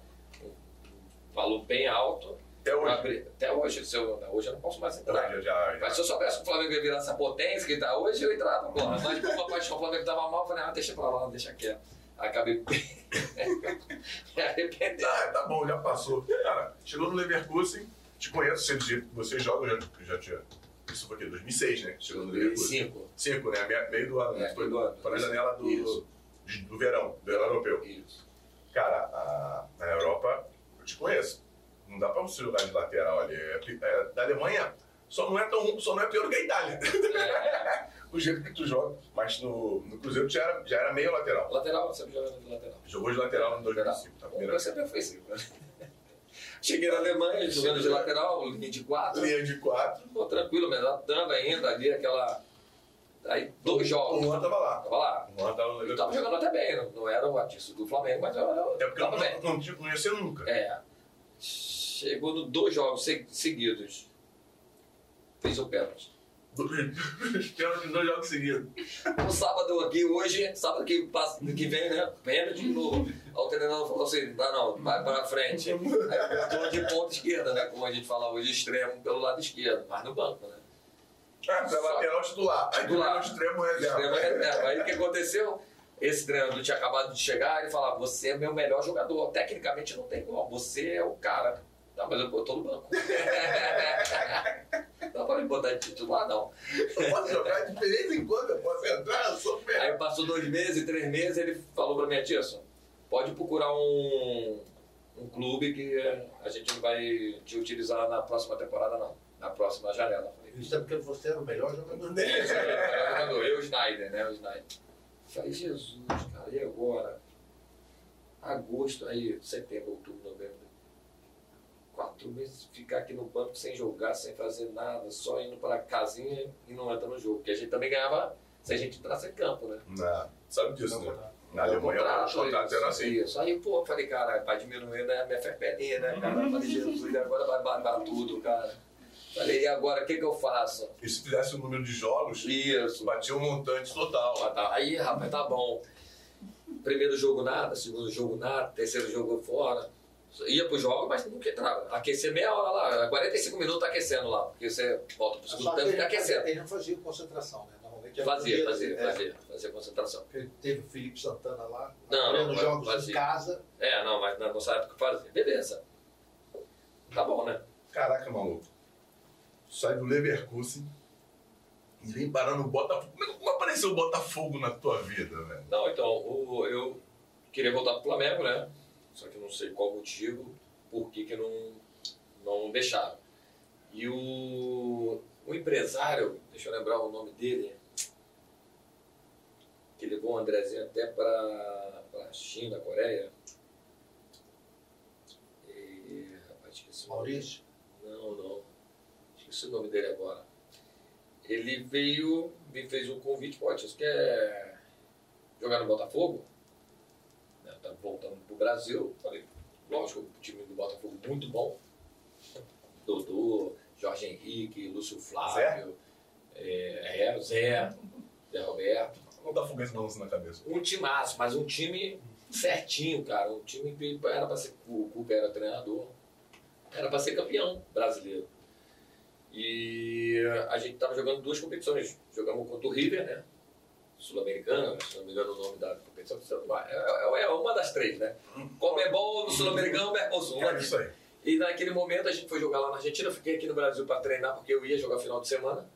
valor bem alto. Até hoje. abrir- Até hoje, se eu, hoje eu não posso mais entrar. Já, já, Mas se eu soubesse que o Flamengo ia virar essa potência que tá hoje, eu entrava, porra. Mas como a paixão o Flamengo tava mal, eu falei, ah, deixa pra lá, deixa quieto. Acabei me arrependendo. Ah, tá bom, já passou. Cara, chegou no Leverkusen, te conheço, você, você joga, eu já, eu já tinha. Isso foi o quê? 2006, né? Chegou no Leverkusen. Cinco. Cinco, né? Meio, do ano. É, foi, do ano. foi na janela do, de- do verão, do verão europeu. Isso. Cara, a, na Europa, conheço. Não dá pra você jogar de lateral ali. É, é, da Alemanha, só não é tão só não é pior que a Itália. É, o jeito que tu joga. Mas no, no Cruzeiro já era, já era meio lateral. lateral, sempre jogando de lateral. Jogou de lateral em 2005, tá? Primeira sempre ofensivo. né? Cheguei na Alemanha, jogando de lateral, linha de quatro. linha de quatro. Pô, tranquilo, me adaptando ainda ali, aquela. Aí, dois O jogos. Juan tava lá. Tava lá. O Juan tava no Eu tava jogando até bem, não, não era o artista do Flamengo, mas eu, eu É porque tava não, bem. não, não, ia ser nunca. É. Chegou no dois jogos se- seguidos. Fez o pênalti. Pênalti em dois jogos seguidos. No sábado aqui, hoje, sábado que, passa, que vem, né? Pênalti de novo. Aí o treinador falou assim: não, não, vai pra frente. Aí botou de ponta esquerda, né? Como a gente fala hoje, extremo pelo lado esquerdo, mas no banco, né? Pra lateral titular. Aí tu Titular. no extremo reserva. Extremo reserva. Aí o que aconteceu? Esse treinador tinha acabado de chegar, ele falava: Você é meu melhor jogador. Tecnicamente não tem igual, você é o cara. Tá, mas eu tô no banco. Não pode botar de titular, não. Eu posso jogar de vez em quando, eu posso entrar, eu sou Aí melhor. passou dois meses, três meses, ele falou pra minha tia, "Só, pode procurar um, um clube que a gente não vai te utilizar na próxima temporada, não. Na próxima janela. Isso é porque você era o melhor jogador dele. "Isso aí, é jogador." eu, o Snyder, né? O Snyder. Falei, Jesus, cara, e agora? Agosto, aí, setembro, outubro, novembro. Quatro meses ficar aqui no banco sem jogar, sem fazer nada, só indo pra casinha e não entra no jogo. Porque a gente também ganhava se a gente entrasse em campo, né? Não, sabe disso, né? Na Meu Alemanha, os contratos eram assim. Isso. Aí, pô, falei, cara, vai diminuir né, minha ferpelinha, né, cara? Falei, Jesus, agora vai barbar tudo, cara. Falei, e agora, o que que eu faço? E se fizesse o número de jogos, Isso. batia um montante total. Ah, tá. Aí, rapaz, tá bom. Primeiro jogo nada, segundo jogo nada, terceiro jogo fora. Ia pro jogo, mas nunca entrava. Aquecer meia hora lá, 45 minutos aquecendo lá, porque você volta pro segundo tempo e fazia, aquecendo. ele não fazia concentração, né? Normalmente era Fazia, fazia, é, fazia, fazia concentração. porque Teve o Felipe Santana lá, Não, não, jogos fazia. em casa. É, não, mas na nossa época fazia. Beleza. Tá bom, né? Caraca, maluco. Sai do Leverkusen e vem parar no Botafogo. Como, é- como apareceu o Botafogo na tua vida, velho? Não, então, o- eu queria voltar pro Flamengo, né? Só que eu não sei qual motivo, por que que não, não deixaram. E o, o empresário, deixa eu lembrar o nome dele, que levou o Andrezinho até pra, pra China, Coreia. E, rapaz, esqueci. Maurício, Não, não. Esqueci o nome dele agora. Ele veio, me fez um convite, pô, você quer jogar no Botafogo? Né, Tá voltando pro Brasil. Falei, lógico, o time do Botafogo muito bom. Dodô, Jorge Henrique, Lúcio Flávio, é, é, Zé, Zé Roberto. Não dá foguete não na cabeça. Um timaço, mas um time certinho, cara. Um time que era pra ser. O Cuca era treinador. Era pra ser campeão brasileiro. E a gente tava jogando duas competições. Jogamos contra o River, né? Sul-Americana, se não me engano o nome da competição. É, é, é uma das três, né? Comebol no Sul-Americano, Mercosul. É isso aí. e naquele momento a gente foi jogar lá na Argentina, eu fiquei aqui no Brasil para treinar porque eu ia jogar final de semana.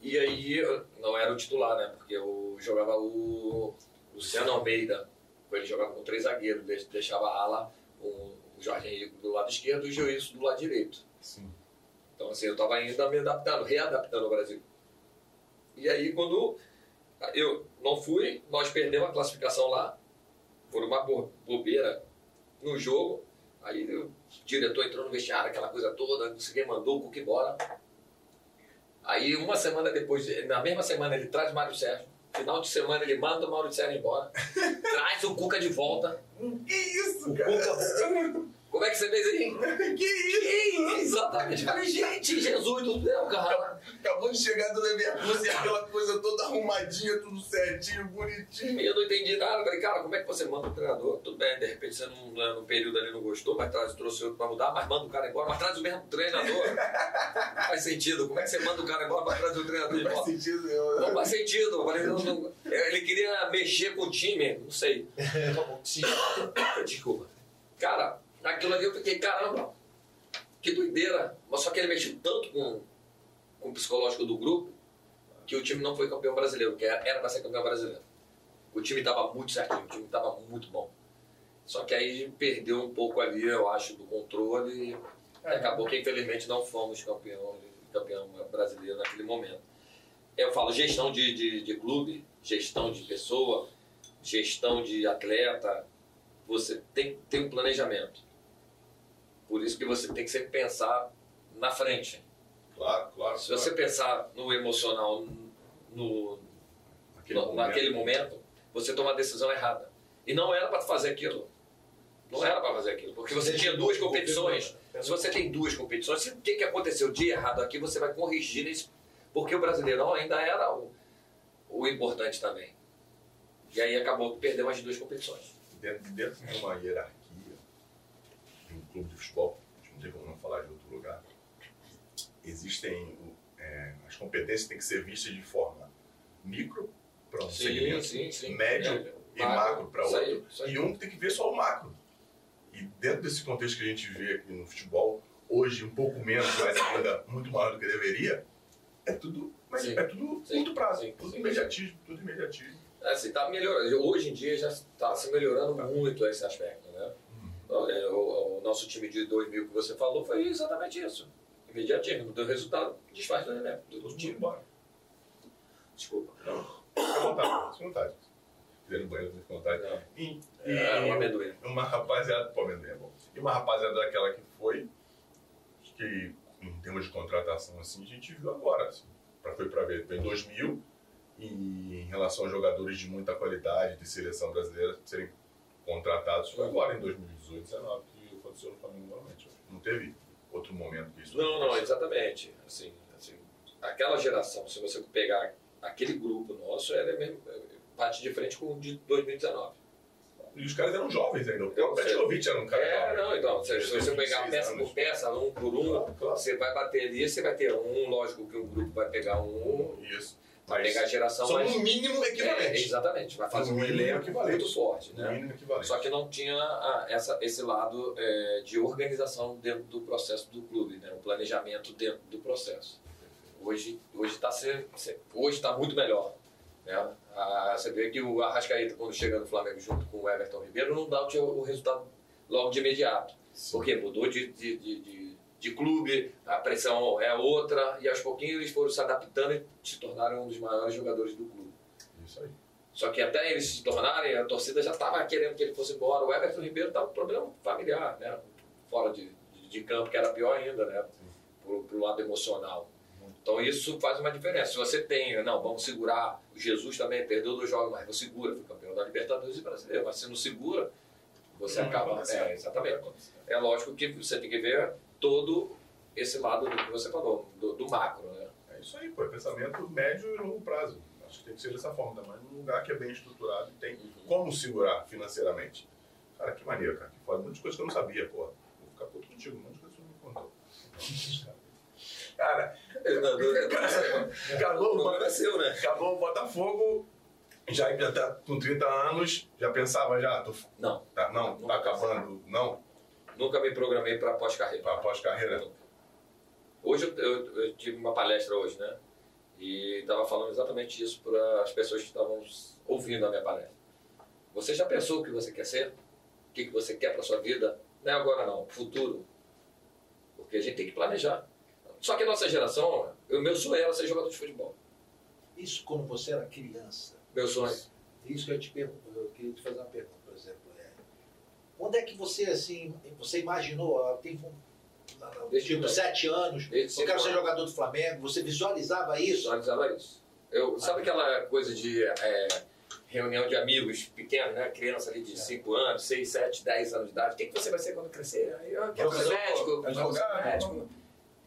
E aí não era o titular, né? Porque eu jogava o Luciano Almeida, ele jogava com três zagueiros, deix- deixava a ala, o o Jorge Henrique do lado esquerdo e o Joilson do lado direito. Sim. Então assim, eu estava ainda me adaptando, readaptando ao Brasil. E aí quando eu não fui, nós perdemos a classificação lá, por uma bo- bobeira no jogo. Aí o diretor entrou no vestiário, aquela coisa toda, não sei quem mandou o Cook embora. Aí uma semana depois, na mesma semana ele traz o Mário Sérgio. Final de semana ele manda o Mário Sérgio embora. traz o Cuca de volta. Que isso, O cara? Cuca. Como é que você fez aí? Que isso? Que Exatamente. Falei, gente, Jesus do céu, cara. Acabou de chegar do Leverkusen, aquela coisa toda arrumadinha, tudo certinho, bonitinho. E eu não entendi nada. Falei, cara, como é que você manda o treinador? Tudo bem, de repente você não, né, no período ali não gostou, mas traz, trouxe outro pra mudar, mas manda o cara embora, mas traz o mesmo treinador. Não faz sentido. Como é que você manda o cara embora, mas traz o treinador de Não faz sentido. Eu... Não faz sentido. Falei, não, não. Ele queria mexer com o time, não sei. Desculpa. Cara, aquilo ali eu fiquei, caramba, que doideira. Mas só que ele mexeu tanto com, com o psicológico do grupo que o time não foi campeão brasileiro, que era pra ser campeão brasileiro. O time tava muito certinho, o time tava muito bom. Só que aí perdeu um pouco ali, eu acho, do controle e acabou que infelizmente não fomos campeão, campeão brasileiro naquele momento. Eu falo gestão de, de, de clube, gestão de pessoa, gestão de atleta, você tem ter um planejamento. Por isso que você tem que sempre pensar na frente. Claro, claro. Se você pensar no emocional no, Naquele no- momento. naquele momento, você toma a decisão errada. E não era para fazer aquilo. Não era para fazer aquilo. Porque você tinha duas competições. Se você tem duas competições, se o que, que aconteceu de errado aqui, você vai corrigir isso. Porque o Brasileirão ainda era o, o importante também. E aí acabou que perdeu as duas competições. Dentro, dentro de uma hierarquia clube de futebol, não tem como não falar de outro lugar, existem. é, as competências têm que ser vistas de forma micro para um segmento, médio e macro para outro, e um tem que ver só o macro. E dentro desse contexto que a gente vê aqui no futebol, hoje um pouco menos, mas ainda muito maior do que deveria, é tudo, mas Sim. é tudo Sim. curto prazo, Sim. tudo Sim. imediatismo, tudo imediatismo. É, assim, tá melhorando. Hoje em dia já está se melhorando muito esse aspecto, O, o nosso time de 2000 que você falou foi exatamente isso. Imediatismo, deu resultado, desfaz do do, do time. embora. Desculpa. Não, fica à vontade, fica à vontade. Quiser no banheiro, fica à vontade. Não. E, É, um e amendoim. uma rapaziada, pô, amendoim é bom. E uma rapaziada daquela que foi, que em termos de contratação, assim, a gente viu agora, assim, pra, foi pra ver, foi em 2000, e em relação a jogadores de muita qualidade, de seleção brasileira, serem contratados, foi agora, em 2018, 2019, que aconteceu no Flamengo normalmente. Não teve outro momento que isso Não, não, exatamente. Assim, assim, aquela geração, se você pegar aquele grupo nosso, era mesmo, bate de frente com o de 2019. E os caras eram jovens ainda. O. Petkovic era um cara É, jovem. não, então, se, você 26 pegar peça anos. por peça, um por um, Claro, claro. você vai bater ali, você vai ter um, lógico que o grupo vai pegar um, Isso. Vai pegar a geração são mais. no mínimo É, equivalente. exatamente, vai fazer No um elenco equivalente. muito forte, No né? mínimo equivalente. Só que não tinha essa, esse lado é, de organização dentro do processo do clube, né? o planejamento dentro do processo. Hoje está hoje tá muito melhor. Né? Ah, você vê que o Arrascaeta, quando chega no Flamengo junto com o Everton Ribeiro, não dá o, o resultado logo de imediato. Porque mudou de, de, de, de, de clube, a pressão é outra, e aos pouquinhos eles foram se adaptando e se tornaram um dos maiores jogadores do clube. Isso aí. Só que até eles se tornarem, a torcida já estava querendo que ele fosse embora. O Everton Ribeiro estava com problema familiar, né? Fora de, de, de campo, que era pior ainda, né? Pro, pro lado emocional. Então isso faz uma diferença. Se você tem, não, vamos segurar. O Jesus também perdeu dois jogos, mas não segura, foi campeão da Libertadores e brasileiro. Mas se não segura, você Não acaba. É, exatamente. É lógico que você tem que ver todo esse lado do que você falou, do, do macro, né? É isso aí, pô. É pensamento médio e longo prazo. Acho que tem que ser dessa forma, mas num lugar que é bem estruturado e tem Uhum. como segurar financeiramente. Cara, que maneiro, cara. Que foda. Um monte de coisa que eu não sabia, pô. Vou ficar puto contigo, um monte de coisa que você não me contou. Cara, acabou, O problema é seu, né? acabou o Botafogo, já, já tá com 30 anos, já pensava já, tô, Não, tá, não, tá acabando, não, nunca me programei para pós-carreira. pra pós-carreira. Hoje eu, eu- eu tive uma palestra hoje, né? E estava falando exatamente isso para as pessoas que estavam ouvindo a minha palestra. Você já pensou o que você quer ser? O que, que você quer para sua vida? Não é agora não, futuro. Porque a gente tem que planejar. Só que a nossa geração, o meu sonho era ser jogador de futebol. Isso quando você era criança. Meu sonho. Isso que eu te pergunto, eu queria te fazer uma pergunta, por exemplo. É, onde é que você, assim, você imaginou, ah, tem um, Desde tipo, sete anos, Desde eu quero ser jogador do Flamengo, você visualizava isso? Visualizava isso. Eu, sabe aquela coisa de é, reunião de amigos pequenos, né? Criança ali de 5 anos, 6, 7, 10 anos de idade. O que, que você vai ser quando crescer? Eu quero ser médico.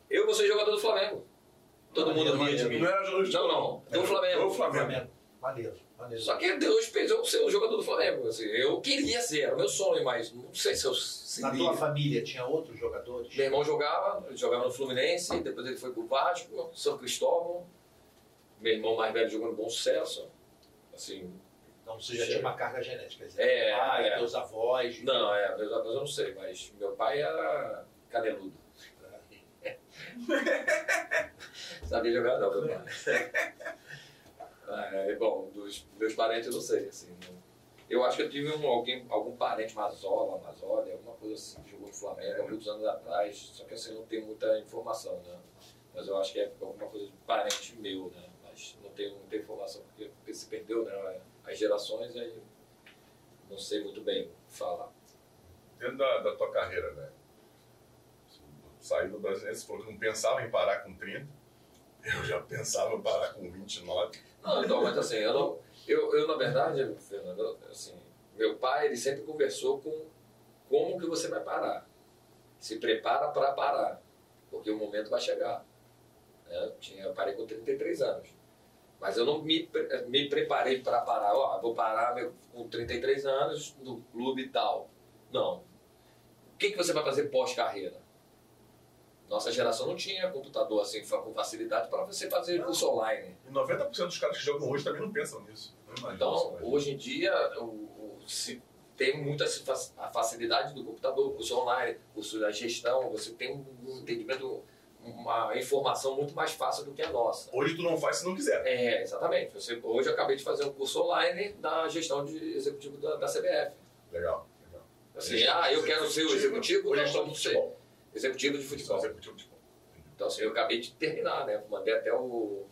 Eu vou ser jogador do Flamengo. Todo mundo ria de mim. Não era jogador de Não, não. Do Flamengo. Do Flamengo. Flamengo. Maneiro, maneiro. Só que Deus fez eu ser um jogador do Flamengo. assim. eu queria ser, era o meu sonho, mas não sei se eu Na seria. tua família tinha outros jogadores? Meu irmão jogava, ele jogava no Fluminense, depois ele foi pro Vasco, São Cristóvão. Meu irmão mais velho jogou no Bom Sucesso. Assim, Então você já Sim. tinha uma carga genética. Dizer, É, pai, é. teus avós. não, é, meus avós eu não sei, mas meu pai era caneludo. Sabia jogar não, meu pai. É, bom, dos meus parentes eu não sei, assim. não- Eu acho que eu tive um, alguém, algum parente Mazola, Amazônia, alguma coisa assim, jogou no Flamengo há muitos anos atrás, só que assim, não tenho muita informação, né? Mas eu acho que é alguma coisa de parente meu, né? Mas não tenho muita informação, porque, se perdeu, né? As gerações, aí não sei muito bem falar. Dentro da, da tua carreira, né? Saiu do brasileiro, você falou que não pensava em parar com 30. Eu já pensava em parar com 29. Não, então, mas assim, eu, não, eu, eu na verdade, Fernando, assim, meu pai, ele sempre conversou com como que você vai parar. Se prepara para parar, porque o momento vai chegar. né? Eu, tinha, eu parei com 33 anos. Mas eu não me, me preparei para parar. Ó, vou parar meu- com 33 anos no clube e tal. Não. O que, que você vai fazer pós-carreira? Nossa geração não tinha computador assim com facilidade para você fazer Não. curso online. E 90% dos caras que jogam hoje também não pensam nisso. Não Então, hoje em dia, o, o- se tem muita a facilidade do computador, curso online, curso da gestão, você tem um entendimento, uma informação muito mais fácil do que a nossa. Hoje tu não faz se não quiser. É, exatamente. Você, hoje eu acabei de fazer um curso online da gestão de executivo da, da CBF. Legal, legal. Assim, ah, eu quero ser o executivo, Hoje não, não de sei. futebol. Executivo de futebol. executivo de futebol. Então, assim, eu acabei de terminar, né? Mandei até o,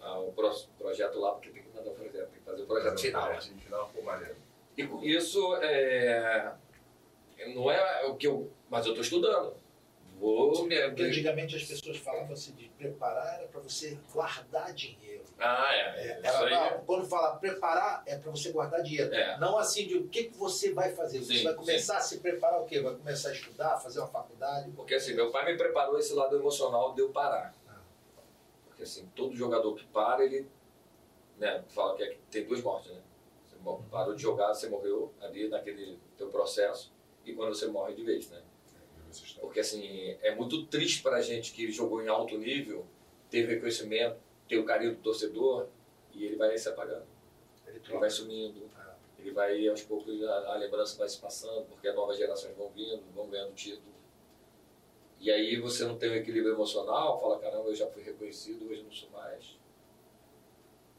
a- o pro- projeto lá, porque tem que mandar o projeto, tem que fazer o projeto final. Projeto final, pô. E com isso, é, não é o que eu. Mas eu estou estudando. Vou antigamente as pessoas falavam assim de preparar era para você guardar dinheiro. Ah, é. É, era, aí. não, quando fala preparar é para você guardar dinheiro. É. Não assim de o que, que você vai fazer. Você Sim, vai começar a se preparar o quê? Vai começar a estudar, fazer uma faculdade. Porque assim, meu pai me preparou esse lado emocional de eu parar. Ah. Porque assim, todo jogador que para, ele. Né, fala que é que tem duas mortes, né? Você parou de jogar, você morreu ali naquele teu processo. E quando você morre de vez, né? Essa história. Porque assim, é muito triste pra gente que jogou em alto nível, ter reconhecimento, ter o carinho do torcedor, e ele vai se apagando. Ele Ele vai sumindo, Ah. ele vai, aos poucos, a, a lembrança vai se passando, porque as novas gerações vão vindo, vão ganhando título. E aí você não tem um equilíbrio emocional, fala, caramba, eu já fui reconhecido, hoje não sou mais.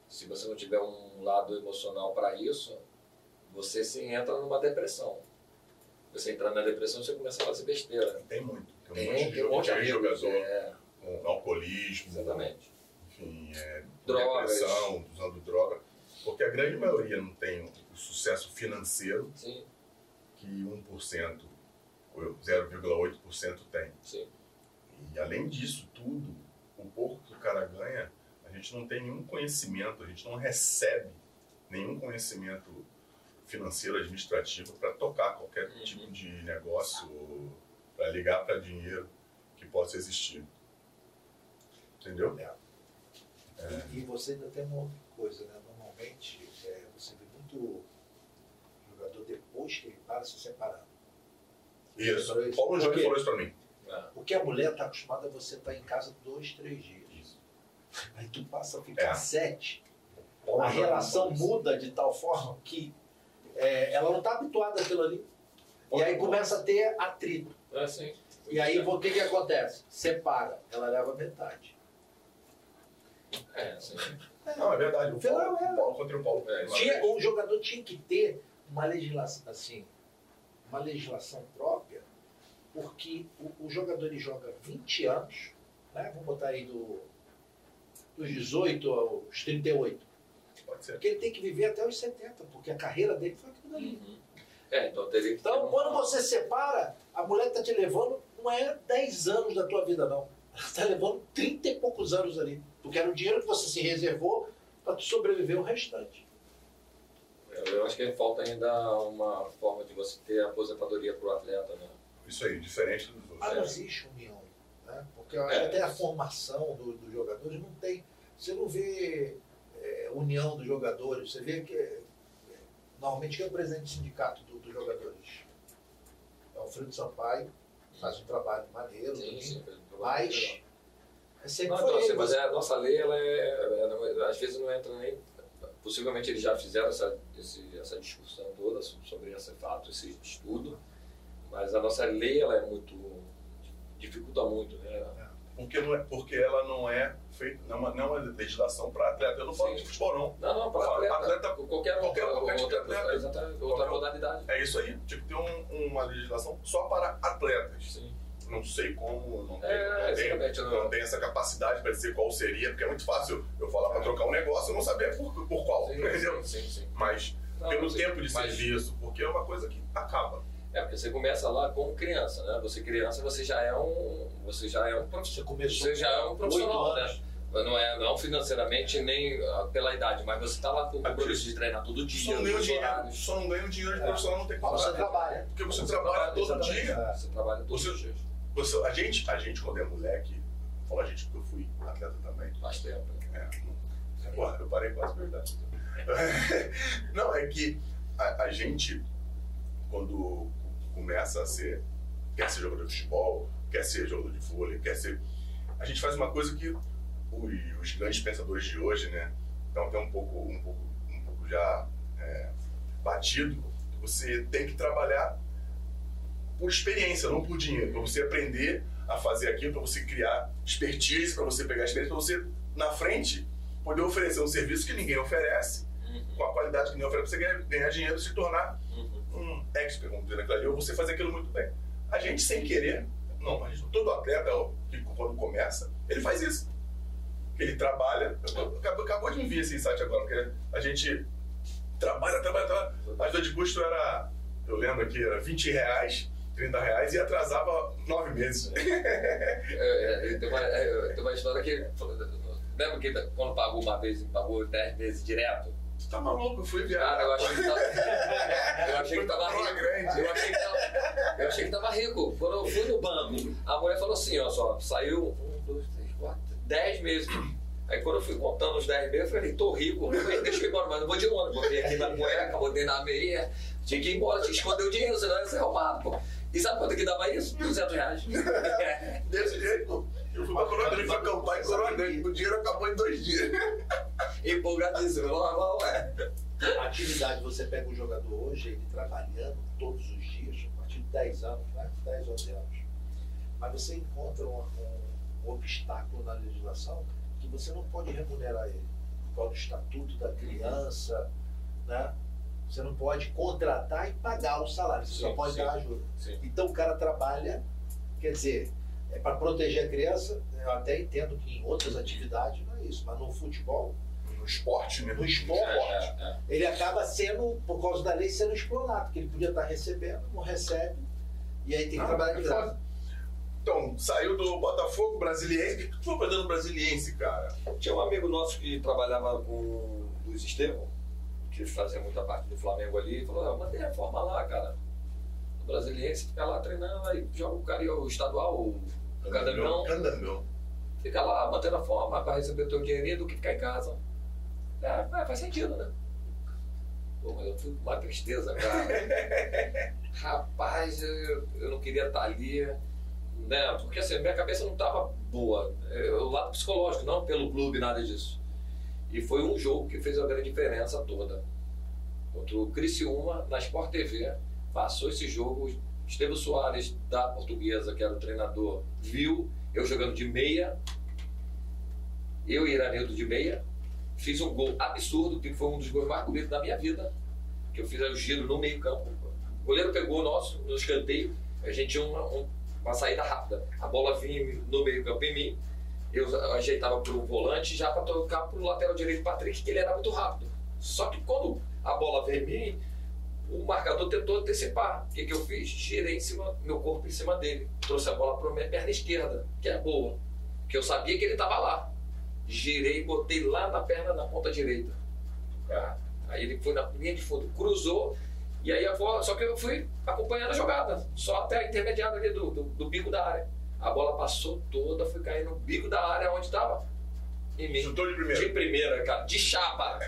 Se você não tiver um lado emocional para isso, você se entra numa depressão. Você entrar na depressão, você começa a fazer besteira. Tem muito. Tem um Tem, monte de, tem um monte de jogador é, com alcoolismo, exatamente. enfim, é, Drogas. depressão, usando droga. Porque a grande maioria não tem o sucesso financeiro Sim, que 1% ou 0,8% tem. sim. E além disso tudo, o pouco que o cara ganha, a gente não tem nenhum conhecimento, a gente não recebe nenhum conhecimento financeiro, administrativo, para tocar qualquer Uhum. tipo de negócio, para ligar para dinheiro que possa existir. Entendeu? E, e você ainda tem uma outra coisa, né? Normalmente é, você vê muito jogador depois que ele para se separando. Isso. Isso? Paulo quê? falou isso para mim. É. Porque a mulher está acostumada a você estar em casa dois, três dias. Aí tu passa a ficar É. sete. Paulo a relação isso. muda de tal forma que é, ela não está habituada àquilo ali. E aí começa a ter atrito. É assim. E aí o que, que acontece? Separa, ela leva metade. É, assim. Não, é verdade. O Paulo, é. o Paulo contra o Paulo. É, Tinha, vez. o jogador tinha que ter uma legislação assim, uma legislação própria, porque o, o jogador ele joga 20 anos, né? Vamos botar aí do, dos 18 aos 38. Pode ser. Porque ele tem que viver até os 70, porque a carreira dele foi aquilo ali. Uhum. É, então teria que Então, uma- quando você separa, a mulher está te levando, não é 10 anos da tua vida, não. Ela está levando 30 e poucos anos ali. Porque era o dinheiro que você se reservou para sobreviver o restante. Eu, eu acho que falta ainda uma forma de você ter aposentadoria para o atleta, né? Isso aí, diferente dos outros. Ah, não existe união. Né? Porque eu acho É. que até a formação do- dos jogadores não tem. Você não vê é, união dos jogadores, você vê que. é, normalmente quem é o presidente do sindicato do- dos jogadores? É o Alfredo Sampaio, faz um trabalho maneiro, Sim, sim. mas é sempre Não, então, assim, mas é, a nossa lei, ela é, às vezes não entra nem. Possivelmente eles já fizeram essa, esse- essa discussão toda so- sobre esse fato, esse estudo, mas a nossa lei ela é muito. dificulta muito, né? Porque, não é, porque ela não é feita, não é não é legislação para atleta. Eu não falo Sim. de futebol, não. Não, não, para atleta, atleta- qualquer, qualquer- qualquer tipo de atleta. exatamente, outra modalidade. É isso aí. Que ter um- uma legislação só para atletas. Sim. Não sei como, não tem, É, não tem, exatamente, não não. tem essa capacidade para dizer qual seria, porque é muito fácil eu falar para trocar um negócio e não saber por, por qual, Sim, entendeu? sim, sim, sim. Mas Não, pelo tempo de serviço, porque é uma coisa que acaba. É, porque você começa lá como criança, né? Você criança, você já é um, você já é um Você profissional. começou Você já é um profissional, né? Não é não financeiramente nem ah, pela idade, mas você tá lá com o Aqui. compromisso de treinar todo Só dia, não ganha dinheiro, só não ganha dinheiro de É. profissional, não tem como. você trabalha. Porque você trabalha todo exatamente. dia. Você trabalha todos Você- os dias. Você, a, gente, a gente, quando é moleque, fala a gente porque eu fui atleta também. Faz tempo. É, não- Porra, eu parei quase verdade. Não, é que a, a gente, quando começa a ser, quer ser jogador de futebol, quer ser jogador de vôlei, quer ser. A gente faz uma coisa que os, os grandes pensadores de hoje, né, estão até um pouco, um pouco, um pouco já é, batido. Você tem que trabalhar por experiência, não por dinheiro, para você aprender a fazer aquilo, para você criar expertise, para você pegar experiência, para você na frente poder oferecer um serviço que ninguém oferece, com a qualidade que ninguém oferece, para você ganhar, ganhar dinheiro e se tornar Uhum. Expert, vamos dizer naquilo ali, ou você fazer aquilo muito bem. A gente, sem querer, não, gente, todo atleta, que quando começa, ele faz isso. Ele trabalha, acabou, acabou de me vir esse insight agora, porque a gente trabalha, trabalha, trabalha. A ajuda de custo era, eu lembro aqui, era 20 reais, 30 reais e atrasava nove meses. É, é, tem, uma, é, tem uma história que. Lembra que quando pagou uma vez pagou 10 meses direto? Você tá maluco? Eu fui viajar. Cara, eu achei que tava. Eu achei que tava rico. grande. Eu achei que tava, eu achei que tava rico. Quando eu fui no banco, a mulher falou assim, ó, só, saiu um, dois, três, quatro, dez meses. Aí quando eu fui contando os 10 meses, eu falei, tô rico, deixa eu ir embora, mas não vou de ônibus. Botei aqui na cueca, botei na meia, tinha que ir embora, tinha que esconder o dinheiro, senão ia ser roubado, pô. E sabe quanto que dava isso? 200 reais. Desse jeito, eu fui pra Coronel, foi acampar em Coronel, o dinheiro acabou em dois dias. Empolgadíssimo, normal, é. A atividade, você pega um jogador hoje, ele trabalhando todos os dias, a partir de 10 anos, né? 10, 11 anos. Mas você encontra um, um- um obstáculo na legislação que você não pode remunerar ele. Por causa do estatuto da criança, né? Você não pode contratar e pagar o salário, você só Sim, pode sim. dar ajuda. Sim. Então o cara trabalha, quer dizer, é para proteger a criança, eu até entendo que em outras atividades não é isso, mas no futebol, No esporte, né? no esporte, É, é, é. ele acaba sendo, por causa da lei, sendo explorado, porque ele podia estar recebendo, não recebe, e aí tem que Ah, trabalhar de é graça. Então, saiu do Botafogo Brasiliense. O que tu foi fazendo no Brasiliense, cara? Tinha um amigo nosso que trabalhava com o Luiz Estevão, que fazia muita parte do Flamengo ali, falou, ah, mantém a forma lá, cara. Brasiliense fica lá treinando, aí joga o cara o estadual, o Candangão, Candangão. fica lá mantendo a forma para receber o teu dinheirinho do que ficar em casa. É, é, faz sentido, né? Pô, mas eu fui com uma tristeza, cara. Rapaz, eu, eu não queria estar ali, né? Porque assim, minha cabeça não estava boa. É, O lado psicológico, não pelo clube, nada disso. E foi um jogo que fez a grande diferença toda. Contra o Criciúma, na Sport TV, passou esse jogo. Estevam Soares, da Portuguesa, que era o treinador, viu eu jogando de meia, eu e Iranildo de meia, fiz um gol absurdo, que foi um dos gols mais bonitos da minha vida, que eu fiz aí o giro no meio campo. O goleiro pegou o nosso, no escanteio, a gente tinha uma, um- uma saída rápida. A bola vinha no meio campo em mim, eu ajeitava para o volante já para tocar para o lateral direito Patrick, que ele era muito rápido. Só que quando a bola veio em mim, o marcador tentou antecipar. O que, que eu fiz? Girei em cima, meu corpo em cima dele. Trouxe a bola para minha perna esquerda, que é boa. Que eu sabia que ele estava lá. Girei e botei lá na perna, na ponta direita. Ah, Aí ele foi na linha de fundo, cruzou, e aí a bola. Só que eu fui acompanhando a jogada, só até a intermediária ali do, do, do bico da área. A bola passou toda, foi cair no bico da área onde estava. Em mim. Chutou de De primeira. primeira, cara. De chapa.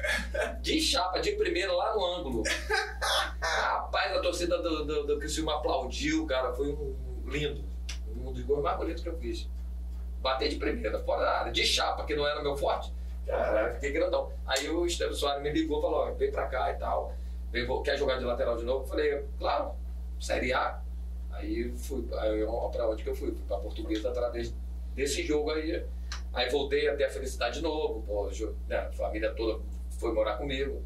De chapa, de primeira, lá no ângulo. Rapaz, a torcida do, do, do Criciúma aplaudiu, cara. Foi um lindo. Um dos gols mais bonitos que eu fiz. Bater de primeira, fora da área. De chapa, que não era meu forte. Caraca, fiquei grandão. Aí o Estevam Soares me ligou e falou, vem pra cá e tal. Vem, vou- quer jogar de lateral de novo? Eu falei, claro, Série A. Aí fui, aí pra onde que eu fui? Fui pra Portuguesa através desse jogo aí. Aí voltei a ter a felicidade de novo, pô, né, a família toda foi morar comigo,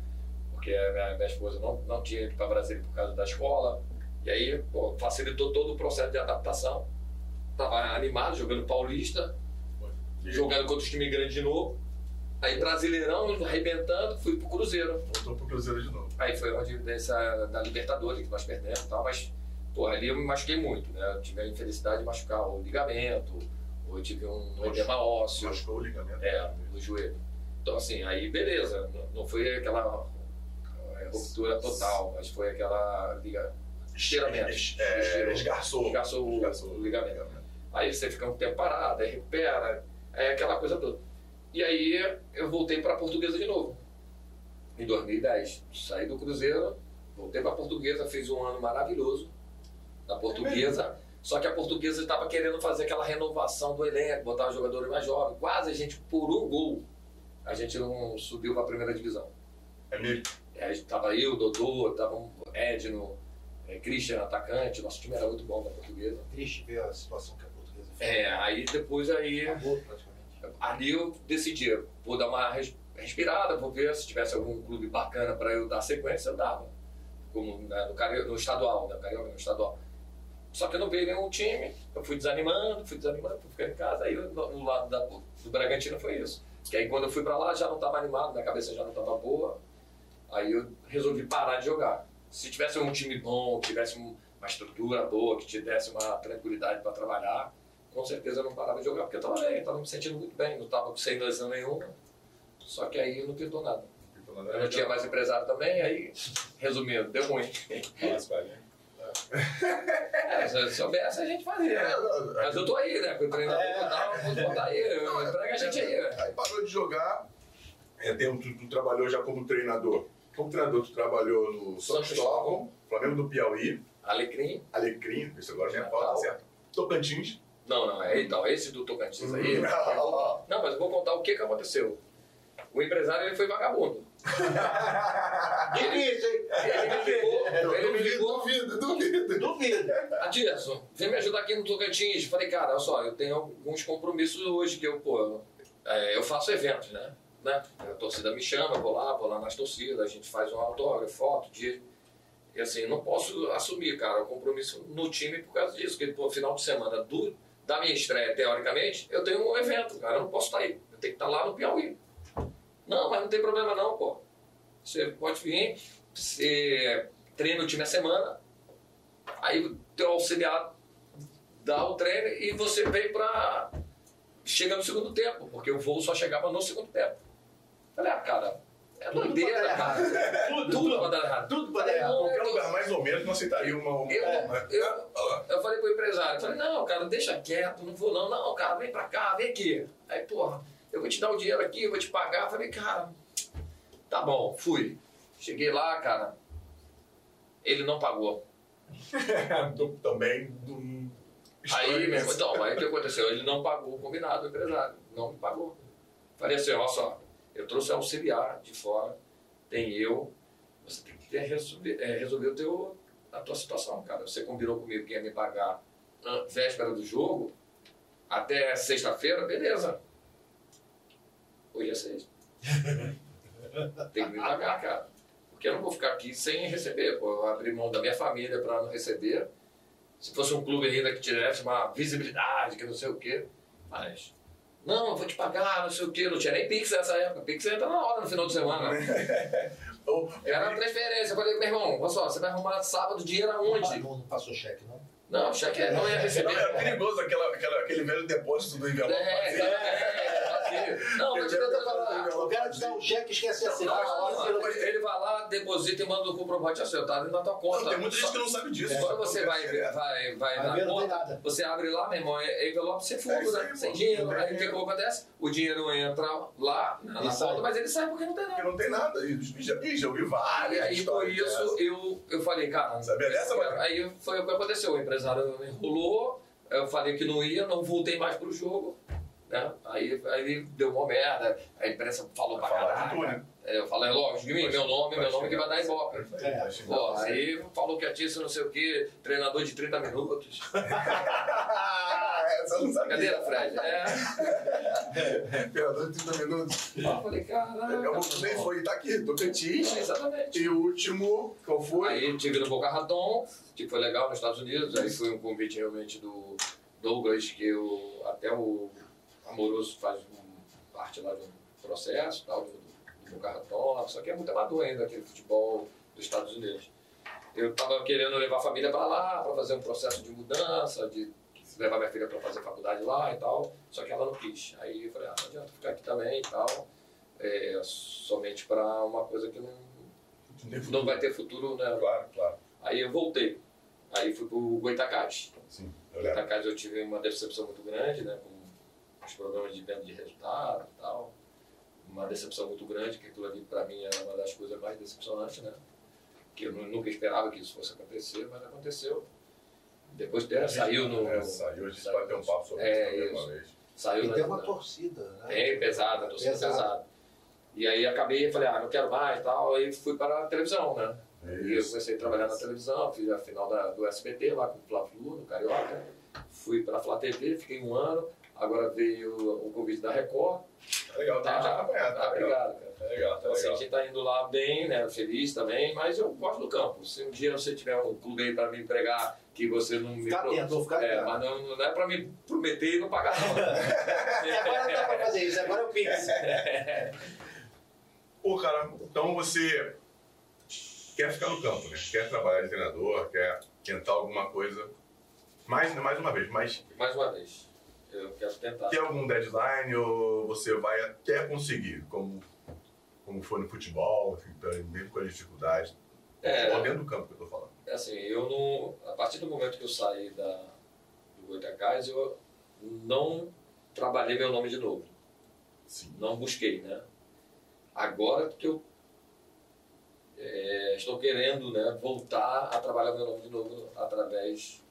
porque a minha, minha esposa não, não tinha ido para Brasília por causa da escola. E aí, pô, facilitou todo o processo de adaptação. Tava animado, jogando paulista, jogando contra os times grandes de novo. Aí Brasileirão, arrebentando, fui pro Cruzeiro. Voltou pro Cruzeiro de novo. Aí foi onde dessa, da Libertadores que nós perdemos e tal, mas pô, ali eu me machuquei muito, né? Eu tive a infelicidade de machucar o ligamento, ou eu tive um edema ósseo Machucou o ligamento. é, no joelho. Então assim, aí beleza, não, não foi aquela é, ruptura total, mas foi aquela liga, estiramento. É, esgarçou. Esgarçou o- o ligamento. Aí você fica um tempo parado, aí recupera, é aquela coisa toda. E aí eu voltei para a Portuguesa de novo, em 2010. Saí do Cruzeiro, voltei para a Portuguesa, fiz um ano maravilhoso na Portuguesa. Só que a Portuguesa estava querendo fazer aquela renovação do elenco, botar os jogadores mais jovens. Quase a gente, por um gol, a gente não subiu para a primeira divisão. É mesmo? É, Estava eu, Dodô, estava um Edno, é, Christian, atacante. Nosso time era muito bom da Portuguesa. Triste ver a situação que a portuguesa fez. É, aí depois aí Acabou praticamente. ali eu decidi, vou dar uma res- respirada, vou ver se tivesse algum clube bacana para eu dar sequência, eu dava. Como né, no, no estadual, né, Carioca no estadual. Só que eu não veio nenhum time, eu fui desanimando, fui desanimando, fui ficando em casa, aí no, lado da, do Bragantino foi isso. Que aí quando eu fui para lá já não estava animado, minha cabeça já não estava boa, aí eu resolvi parar de jogar. Se tivesse um time bom, que tivesse um- uma estrutura boa, que tivesse uma tranquilidade para trabalhar, com certeza eu não parava de jogar, porque eu estava bem, eu estava me sentindo muito bem, não estava sem lesão nenhuma. Só que aí não pintou nada. Eu não tinha mais empresário também, aí, resumindo, deu ruim. É, se eu soubesse, a gente fazia. né? Mas eu tô aí, né? Com o treinador e tal, vou botar aí, Não, entrega a gente aí. né? Aí parou de jogar. É, tem, tu, tu trabalhou já como treinador. Como treinador, tu trabalhou no Santos Stockholm, Flamengo do Piauí, Alecrim? Alecrim, isso agora já Natal. falta, certo? Tocantins. Não, não, é então, esse do Tocantins aí. Não, mas eu vou contar o que, que aconteceu. O empresário ele foi vagabundo. Difícil, hein? Ele me ligou, ele me ligou. duvido, duvido. Duvido. Adilson, vem me ajudar aqui no Tocantins. Falei, cara, olha só, eu tenho alguns compromissos hoje que eu, pô, é, eu faço eventos, né? né? A torcida me chama, vou lá, vou lá nas torcidas, a gente faz um autógrafo, foto, dia. E assim, não posso assumir, cara, o compromisso no time por causa disso, porque, pô, final de semana do, da minha estreia, teoricamente, eu tenho um evento, cara, eu não posso estar aí. Eu tenho que estar lá no Piauí. Não, mas não tem problema não, pô. Você pode vir, você treina o time a semana, Aí o teu auxiliar dá o treino e você vem pra. Chega no segundo tempo, porque o voo só chegava no segundo tempo. Falei, ah, cara, É Tudo doideira, cara. Tudo, Tudo pode dar errado. Tudo pode dar errado. Qualquer lugar mais ou menos não aceitaria uma. uma Eu, uma- eu, eu falei pro empresário, eu falei, não, cara, deixa quieto, não vou não, não, cara, vem pra cá, vem aqui. Aí, porra, eu vou te dar o dinheiro aqui, eu vou te pagar. Falei, cara, tá bom, fui. Cheguei lá, cara, ele não pagou. também do. Aí, meu irmão, então, aí o que aconteceu? Ele não pagou o combinado, o empresário, não me pagou. Falei assim, ó só, eu trouxe auxiliar de fora, tem eu, você tem que ter- resolver, é, resolver o teu, a tua situação, cara. Você combinou comigo que ia me pagar véspera do jogo, até sexta-feira, beleza. Hoje é sexta. tem que me pagar, cara. Porque eu não vou ficar aqui sem receber, pô. Eu abri mão da minha família para não receber. Se fosse um clube ainda que tivesse uma visibilidade, que não sei o quê. Mas, não, eu vou te pagar, não sei o quê. Não tinha nem Pix nessa época. Pix entra na hora, no final de semana. Era uma transferência. Eu falei, meu irmão, olha só, você vai arrumar sábado dinheiro aonde? não, não passou cheque, não? Não, cheque não ia receber. Não, era perigoso aquela, aquela, aquele velho depósito do envelope. É, vazio. é, vazio. Não, te tentar falar. O cara te dá um cheque e esquece assim. Não, não, ele vai lá, deposita e manda o comprovante acertado na tua conta. Não, tem muita gente que não sabe disso. Quando você vai, É. vai, vai na conta, você abre lá, meu irmão, é envelope sem É fundo, isso né? aí, sem dinheiro. Aí o que, acontece? O dinheiro entra lá na, conta, mas ele sai porque não tem Porque nada. não tem nada. E já, já ouvi várias E aí, por isso, eu, eu falei, cara. Sabia dessa? Aí foi o que aconteceu. O empresário me enrolou, eu falei que não ia, não voltei mais pro jogo. Né? Aí, aí deu uma merda, a imprensa falou pra caralho. né? É, Eu falei, lógico, de mim, meu nome, meu nome que vai dar ibope. É. Pô, aí falou que a Tícia não sei o que, treinador de 30 minutos. Essa eu não sabia. Brincadeira, Fred? É. Treinador de 30 minutos. Eu falei, caralho. Eu nem foi, tá aqui, Tocantins. Exatamente. E o último, qual foi? Aí tive no Boca Raton, que foi legal nos Estados Unidos. Aí foi um convite realmente do Douglas, que eu, até o Amoroso faz um- parte lá de um processo tal, do, do Raton. Só que é muito amador ainda aquele futebol dos Estados Unidos. Eu tava querendo levar a família para lá, para fazer um processo de mudança, de levar minha filha para fazer faculdade lá e tal. Só que ela não quis. Aí eu falei, ah, não adianta ficar aqui também e tal. É, somente para uma coisa que não, não vai ter futuro, né? Claro, claro. Aí eu voltei. Aí fui pro Goitacás. Sim, eu lembro. Eu tive uma decepção muito grande, né? Com os programas de venda de resultado e tal. Uma decepção muito grande, que aquilo ali pra mim era uma das coisas mais decepcionantes, né? Que eu nu- nunca esperava que isso fosse acontecer, mas aconteceu. Depois dela saiu no. É, saiu, a gente saiu- vai ter um papo sobre É, isso também uma isso. vez. Saiu E na- tem uma torcida, né? Bem pesada, torcida Pesada. pesada. E aí acabei, falei, ah, não quero mais e tal. Aí fui para a televisão, né? E eu Isso. comecei a trabalhar na televisão, fiz a final da, do SBT lá com o Fla-Flu, no Carioca. Fui para a Flá TV, fiquei um ano. Agora veio o convite da Record. Tá legal, que acompanhar, tá tá, legal. obrigado, cara. Tá legal, tá Então, assim, a legal. gente tá indo lá bem, né? Feliz também, mas eu gosto do campo. Se um dia você tiver um clube aí para me empregar que você não me. Fica atento, vou ficar é, mas não, não é para me prometer e não pagar, não. Agora não dá pra fazer isso, agora o Pix. Pô, cara, então você quer ficar no campo, né? Quer trabalhar de treinador, quer tentar alguma coisa. Mais, mais uma vez, mas Mais uma vez, eu quero tentar. tem algum deadline ou você vai até conseguir, como, como foi no futebol, tá, mesmo com as dificuldades? É. Futebol dentro do campo que eu tô falando. assim, eu não. A partir do momento que eu saí da, do Goitacás, eu não trabalhei meu nome de novo. Sim. Não busquei, né? Agora que eu é, estou querendo né, voltar a trabalhar meu nome de novo através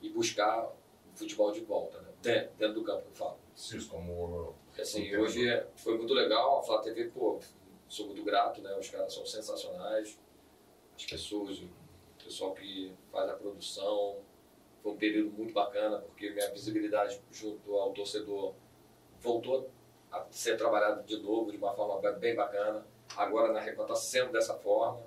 e buscar o futebol de volta, né? Dentro, dentro do campo, eu falo. Isso, como. Assim, hoje é- foi muito legal, a Flá TV, pô, sou muito grato, né? Os caras são sensacionais, as pessoas, o pessoal que faz a produção. Foi um período muito bacana, porque minha visibilidade junto ao torcedor voltou a ser trabalhada de novo, de uma forma bem bacana. Agora na Record está sendo dessa forma.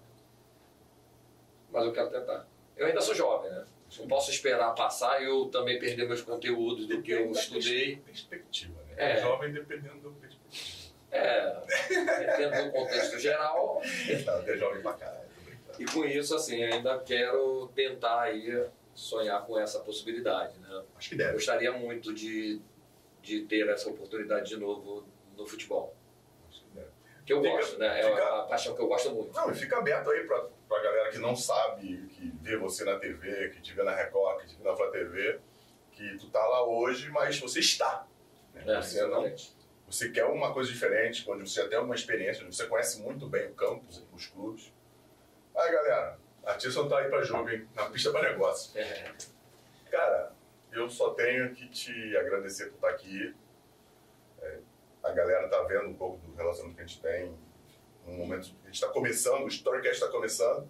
Mas eu quero tentar. Eu ainda sou jovem, né? Não posso esperar passar e eu também perder meus conteúdos do que eu estudei. Perspectiva, né? É. Jovem dependendo da perspectiva. É, dentro do contexto geral. Não, é jovem pra caralho, tô brincando. E com isso, assim, ainda quero tentar aí sonhar com essa possibilidade, né? Acho que deve. Gostaria muito de, de ter essa oportunidade de novo no futebol. Que eu Fica- gosto, né? É fica- uma paixão que eu gosto muito. Não, e fica aberto aí pra, pra galera que não sabe, que vê você na TV, que te vê na Record, que te vê na Flá TV, que tu tá lá hoje, mas você está. né? É, você, não, você quer uma coisa diferente, onde você já tem alguma experiência, onde você conhece muito bem o campo, os clubes. Aí, galera, a Tisson tá aí pra jogo, hein? Na pista pra negócio. É. Cara, eu só tenho que te agradecer por estar aqui. A galera tá vendo um pouco do relacionamento que a gente tem. Um momento, a gente está começando, o Storycast está começando.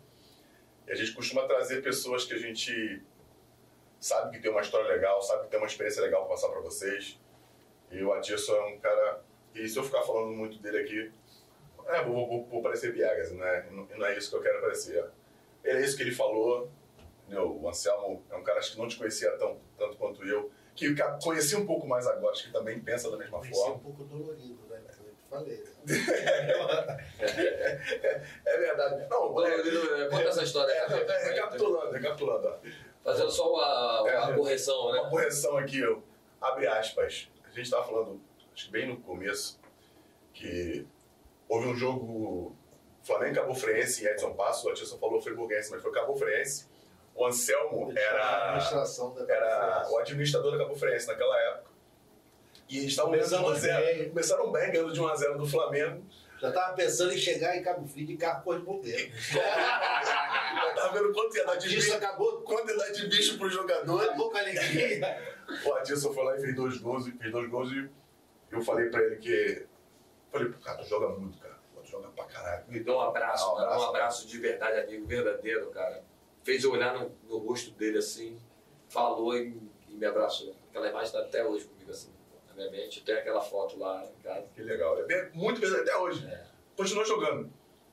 E a gente costuma trazer pessoas que a gente sabe que tem uma história legal, sabe que tem uma experiência legal para passar para vocês. E o Atirson é um cara. E se eu ficar falando muito dele aqui, é, vou, vou, vou parecer Biagas, né? Não, não é isso que eu quero parecer. Ele é isso que ele falou, entendeu? O Anselmo é um cara que não te conhecia tão, tanto quanto eu, que ca- conhecia um pouco mais agora, acho que também pensa da mesma que ser um forma. pouco dolorido, né? Eu te falei. Né? É verdade. Não, é, Lino, Conta essa história. é, rapidinho. é, recapitulando, recapitulando. ó. Fazendo só a, a É. correção, Uma né? correção aqui, ó. abre aspas. A gente estava falando, acho que bem no começo, que houve um jogo Flamengo e Cabo Friense em Edson Passo, o Atilson falou Friburguense, mas foi Cabo Friense. O Anselmo era, administração da era o administrador da Cabo Friense naquela época. E eles estavam ganhando de 1 a Começamos 0. bem. Começaram bem, ganhando de 1 a 0 do Flamengo. Já tava pensando em chegar em Cabo Frio de carro cor de bombeiro. Eu tava vendo quanto ia dar de Isso bicho, acabou, quanto ia dar de bicho pro jogador. acabou com a alegria. O Adilson foi lá e fez dois gols, e fez dois gols e eu falei pra ele que. Falei, pô, cara, tu joga muito, cara. Tu joga pra caralho. Me deu um abraço, Um cara, abraço. um abraço de verdade, amigo, verdadeiro, cara. Fez eu olhar no, no rosto dele assim, falou e, e me abraçou. Aquela imagem tá até hoje comigo assim, na minha mente. Eu tenho aquela foto lá em casa. Que legal. É bem- muito bem até hoje. É. Continua jogando.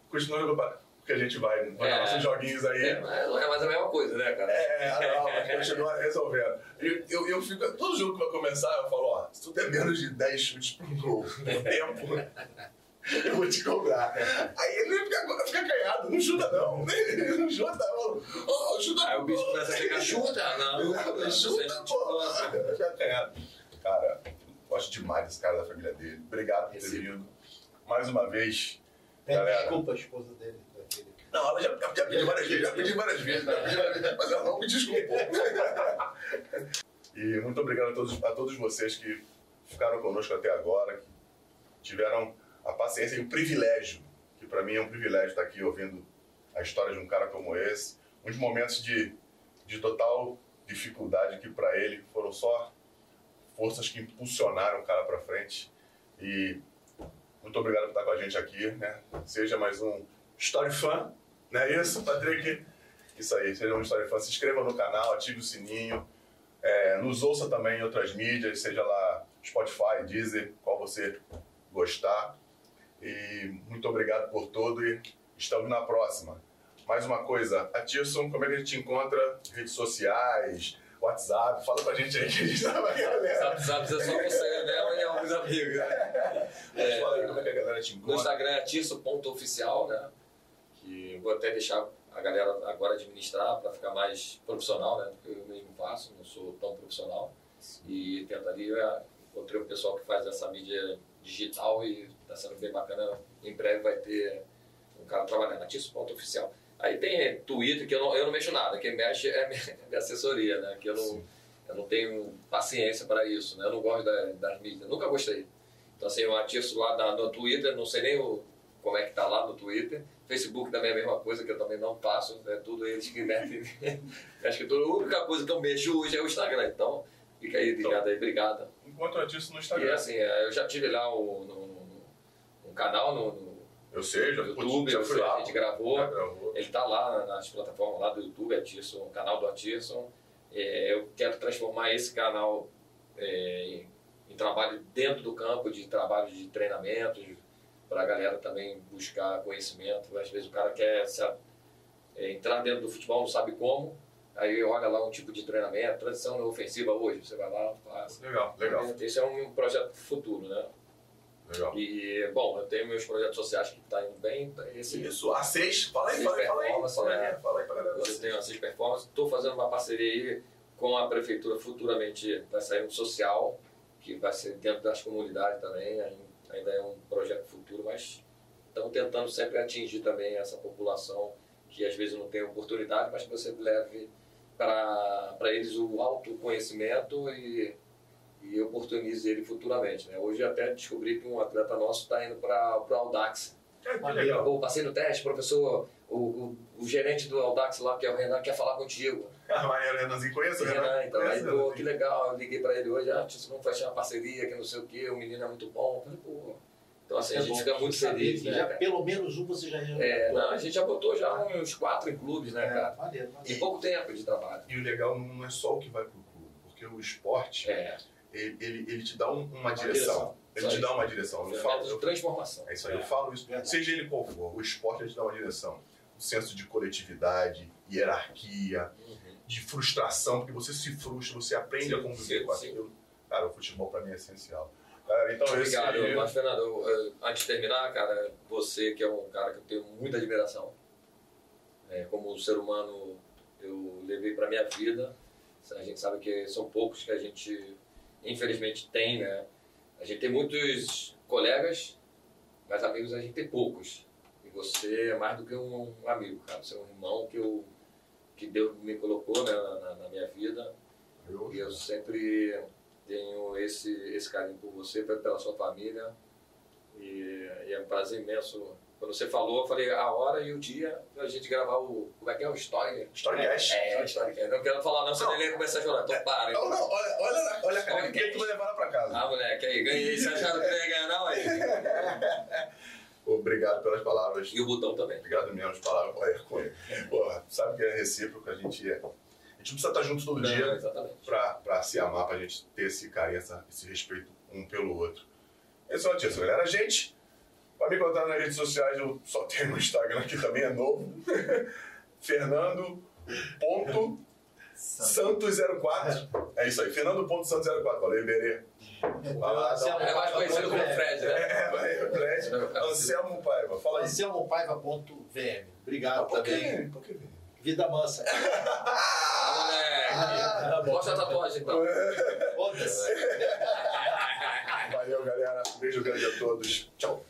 Continua jogando. Porque a gente vai vai É. nossos joguinhos aí. É, mas não é mais a mesma coisa, né, cara? É, não, mas continua resolvendo. Eu, eu, eu fico, todo jogo que vai começar, eu falo, ó, se tu der menos de 10 chutes pro gol no tempo, eu vou te cobrar. Aí ele fica, fica canhado, não chuta não, ele não chuta, falo, ó, chuta Aí o bicho começa a pegar chuta, não. Não, Chuta, pô. Fica canhado. Cara, gosto demais desse cara da família dele. Obrigado por ter vindo. Mais uma vez. Pede Galera. desculpa a esposa dele. Não, ela já, já, já pedi várias vezes, já pedi várias vezes, já pedi várias vezes, mas ela não me desculpou. e muito obrigado a todos, a todos vocês que ficaram conosco até agora, que tiveram a paciência e o privilégio, que para mim é um privilégio estar aqui ouvindo a história de um cara como esse, uns momentos de, de total dificuldade que para ele foram só forças que impulsionaram o cara para frente. E muito obrigado por estar com a gente aqui, né? Seja mais um Story Fan, não é isso, Patrick? Isso aí, seja um Story Fan. Se inscreva no canal, ative o sininho. É, nos ouça também em outras mídias, seja lá Spotify, Deezer, qual você gostar. E muito obrigado por tudo e estamos na próxima. Mais uma coisa, a Tirson, como é que a gente te encontra? Redes sociais, WhatsApp, fala pra gente aí que a gente tá pra galera. Sabe, sabe, é só você mesmo e alguns amigos. né? Fala aí como é que a galera te No encontra. Instagram é tirso.oficial, né? Que vou até deixar a galera agora administrar para ficar mais profissional, né? Porque eu mesmo faço, não sou tão profissional. E tentaria, encontrei um pessoal que faz essa mídia digital e está sendo bem bacana. Em breve vai ter um cara trabalhando, tirso.oficial. Aí tem Twitter, que eu não, eu não mexo nada, quem mexe é minha, minha assessoria, né? Que eu não, eu não tenho paciência para isso, né? Eu não gosto da- das mídias, nunca gostei. Então, assim, eu atiço lá na- no Twitter, não sei nem o, como é que tá lá no Twitter. Facebook também é a mesma coisa, que eu também não faço, é tudo eles que metem. Acho que tudo, a única coisa que eu mexo hoje é o Instagram, então fica aí ligado aí, obrigado. Encontra a Tirson no E Instagram. assim, é, eu já tive lá o, no, canal no, no Eu sei, já, YouTube, já fui lá. a gente gravou. Gravou. Ele está lá nas plataformas lá do YouTube, Atirson, o canal do Atirson. É, eu quero transformar esse canal é, em, em trabalho dentro do campo, de trabalho de treinamento, para a galera também buscar conhecimento. Às vezes o cara quer a- é, entrar dentro do futebol, não sabe como, aí olha lá um tipo de treinamento, transição ofensiva hoje, você vai lá, faz. Legal, legal, Esse é um projeto futuro, né? Legal. E, bom, eu tenho meus projetos sociais que estão indo bem. Esse, Isso, a 6, fala aí, Seis fala aí, fala aí. performance, Fala aí, né? fala aí pra galera. Eu tenho as seis performances. Estou fazendo uma parceria aí com a prefeitura futuramente. Vai sair um social, que vai ser dentro das comunidades também. Ainda é um projeto futuro, mas estamos tentando sempre atingir também essa população que às vezes não tem oportunidade, mas que você leve para eles o autoconhecimento e, e oportunize ele futuramente. Né? Hoje até descobri que um atleta nosso está indo para o Audax. É, que Maneiro. legal. Pô, passei no teste, professor, o, o, o gerente do Audax lá, que é o Renan, quer falar contigo. Ah, mas o Renanzinho conhece o Renan? Renan, então, aí, Conhece o pô, que legal, eu liguei pra ele hoje, ah, tio, vamos fechar uma parceria, que não sei o quê, o menino é muito bom. Eu falei, pô. Então, assim, a É gente bom fica muito feliz, né? já cara? pelo menos um você já É, não, a gente já botou já uns quatro em clubes, né, É, cara? maneiro, Em maneiro. pouco tempo de trabalho. E o legal não é só o que vai pro clube, porque o esporte, É, ele, ele, ele te dá um- uma, direção. direção. Ele te dá uma direção. Eu ferramenta falo, de transformação. é isso aí, eu É, falo isso. verdade. Seja ele qual for, o esporte te dá uma direção. Um senso de coletividade, hierarquia, de frustração, porque você se frustra, você aprende Sim, a conviver sim, com aquilo. Cara, o futebol pra mim é essencial. Cara, então esse Obrigado, aí- mas Fernando, eu- eu- antes de terminar, cara, você que é um cara que eu tenho muita admiração, é, como ser humano eu levei para minha vida, a gente sabe que são poucos que a gente infelizmente tem, né? A gente tem muitos colegas, mas amigos a gente tem poucos. E você é mais do que um amigo, cara. Você é um irmão que eu que Deus me colocou né, na, na- minha vida. Eu- E eu sempre tenho esse, esse carinho por você, pe- pela sua família. E, e é um prazer imenso. Quando você falou, eu falei a hora e o dia pra gente gravar o. Como é que é o Story? Storycast. É, o Storycast. Não quero falar, não, senão Não. ele ia começar a chorar. Então para. Não, não, olha, olha, olha a cara Storycast. que tu vai levar ela pra casa. Ah, moleque, aí, ganhei. Você acharam que não ia ganhar, não? Aí. Obrigado pelas palavras. E o botão também. Obrigado mesmo as palavras. Olha, Cunha. Porra, sabe que é recíproco, a gente é. A gente não precisa estar junto todo Não, dia pra se amar, pra gente ter esse carinho, essa- esse respeito um pelo outro. Esse é o notícia, galera. A gente, pra me contar nas redes sociais, eu só tenho no Instagram, que também é novo. Fernando ponto Santos 04. É isso aí, Fernando ponto Santos 04. Valeu, Iberê. Vai lá, dá É mais conhecido como Fred, né? É, vai, Fred. Anselmo Paiva, fala aí. Anselmopaiva.vm. Obrigado Por que também. Por que vem? Vida mansa. Ah, moleque. Mostra a tatuagem, então. Foda-se. Valeu, galera. Beijo grande a todos. Tchau.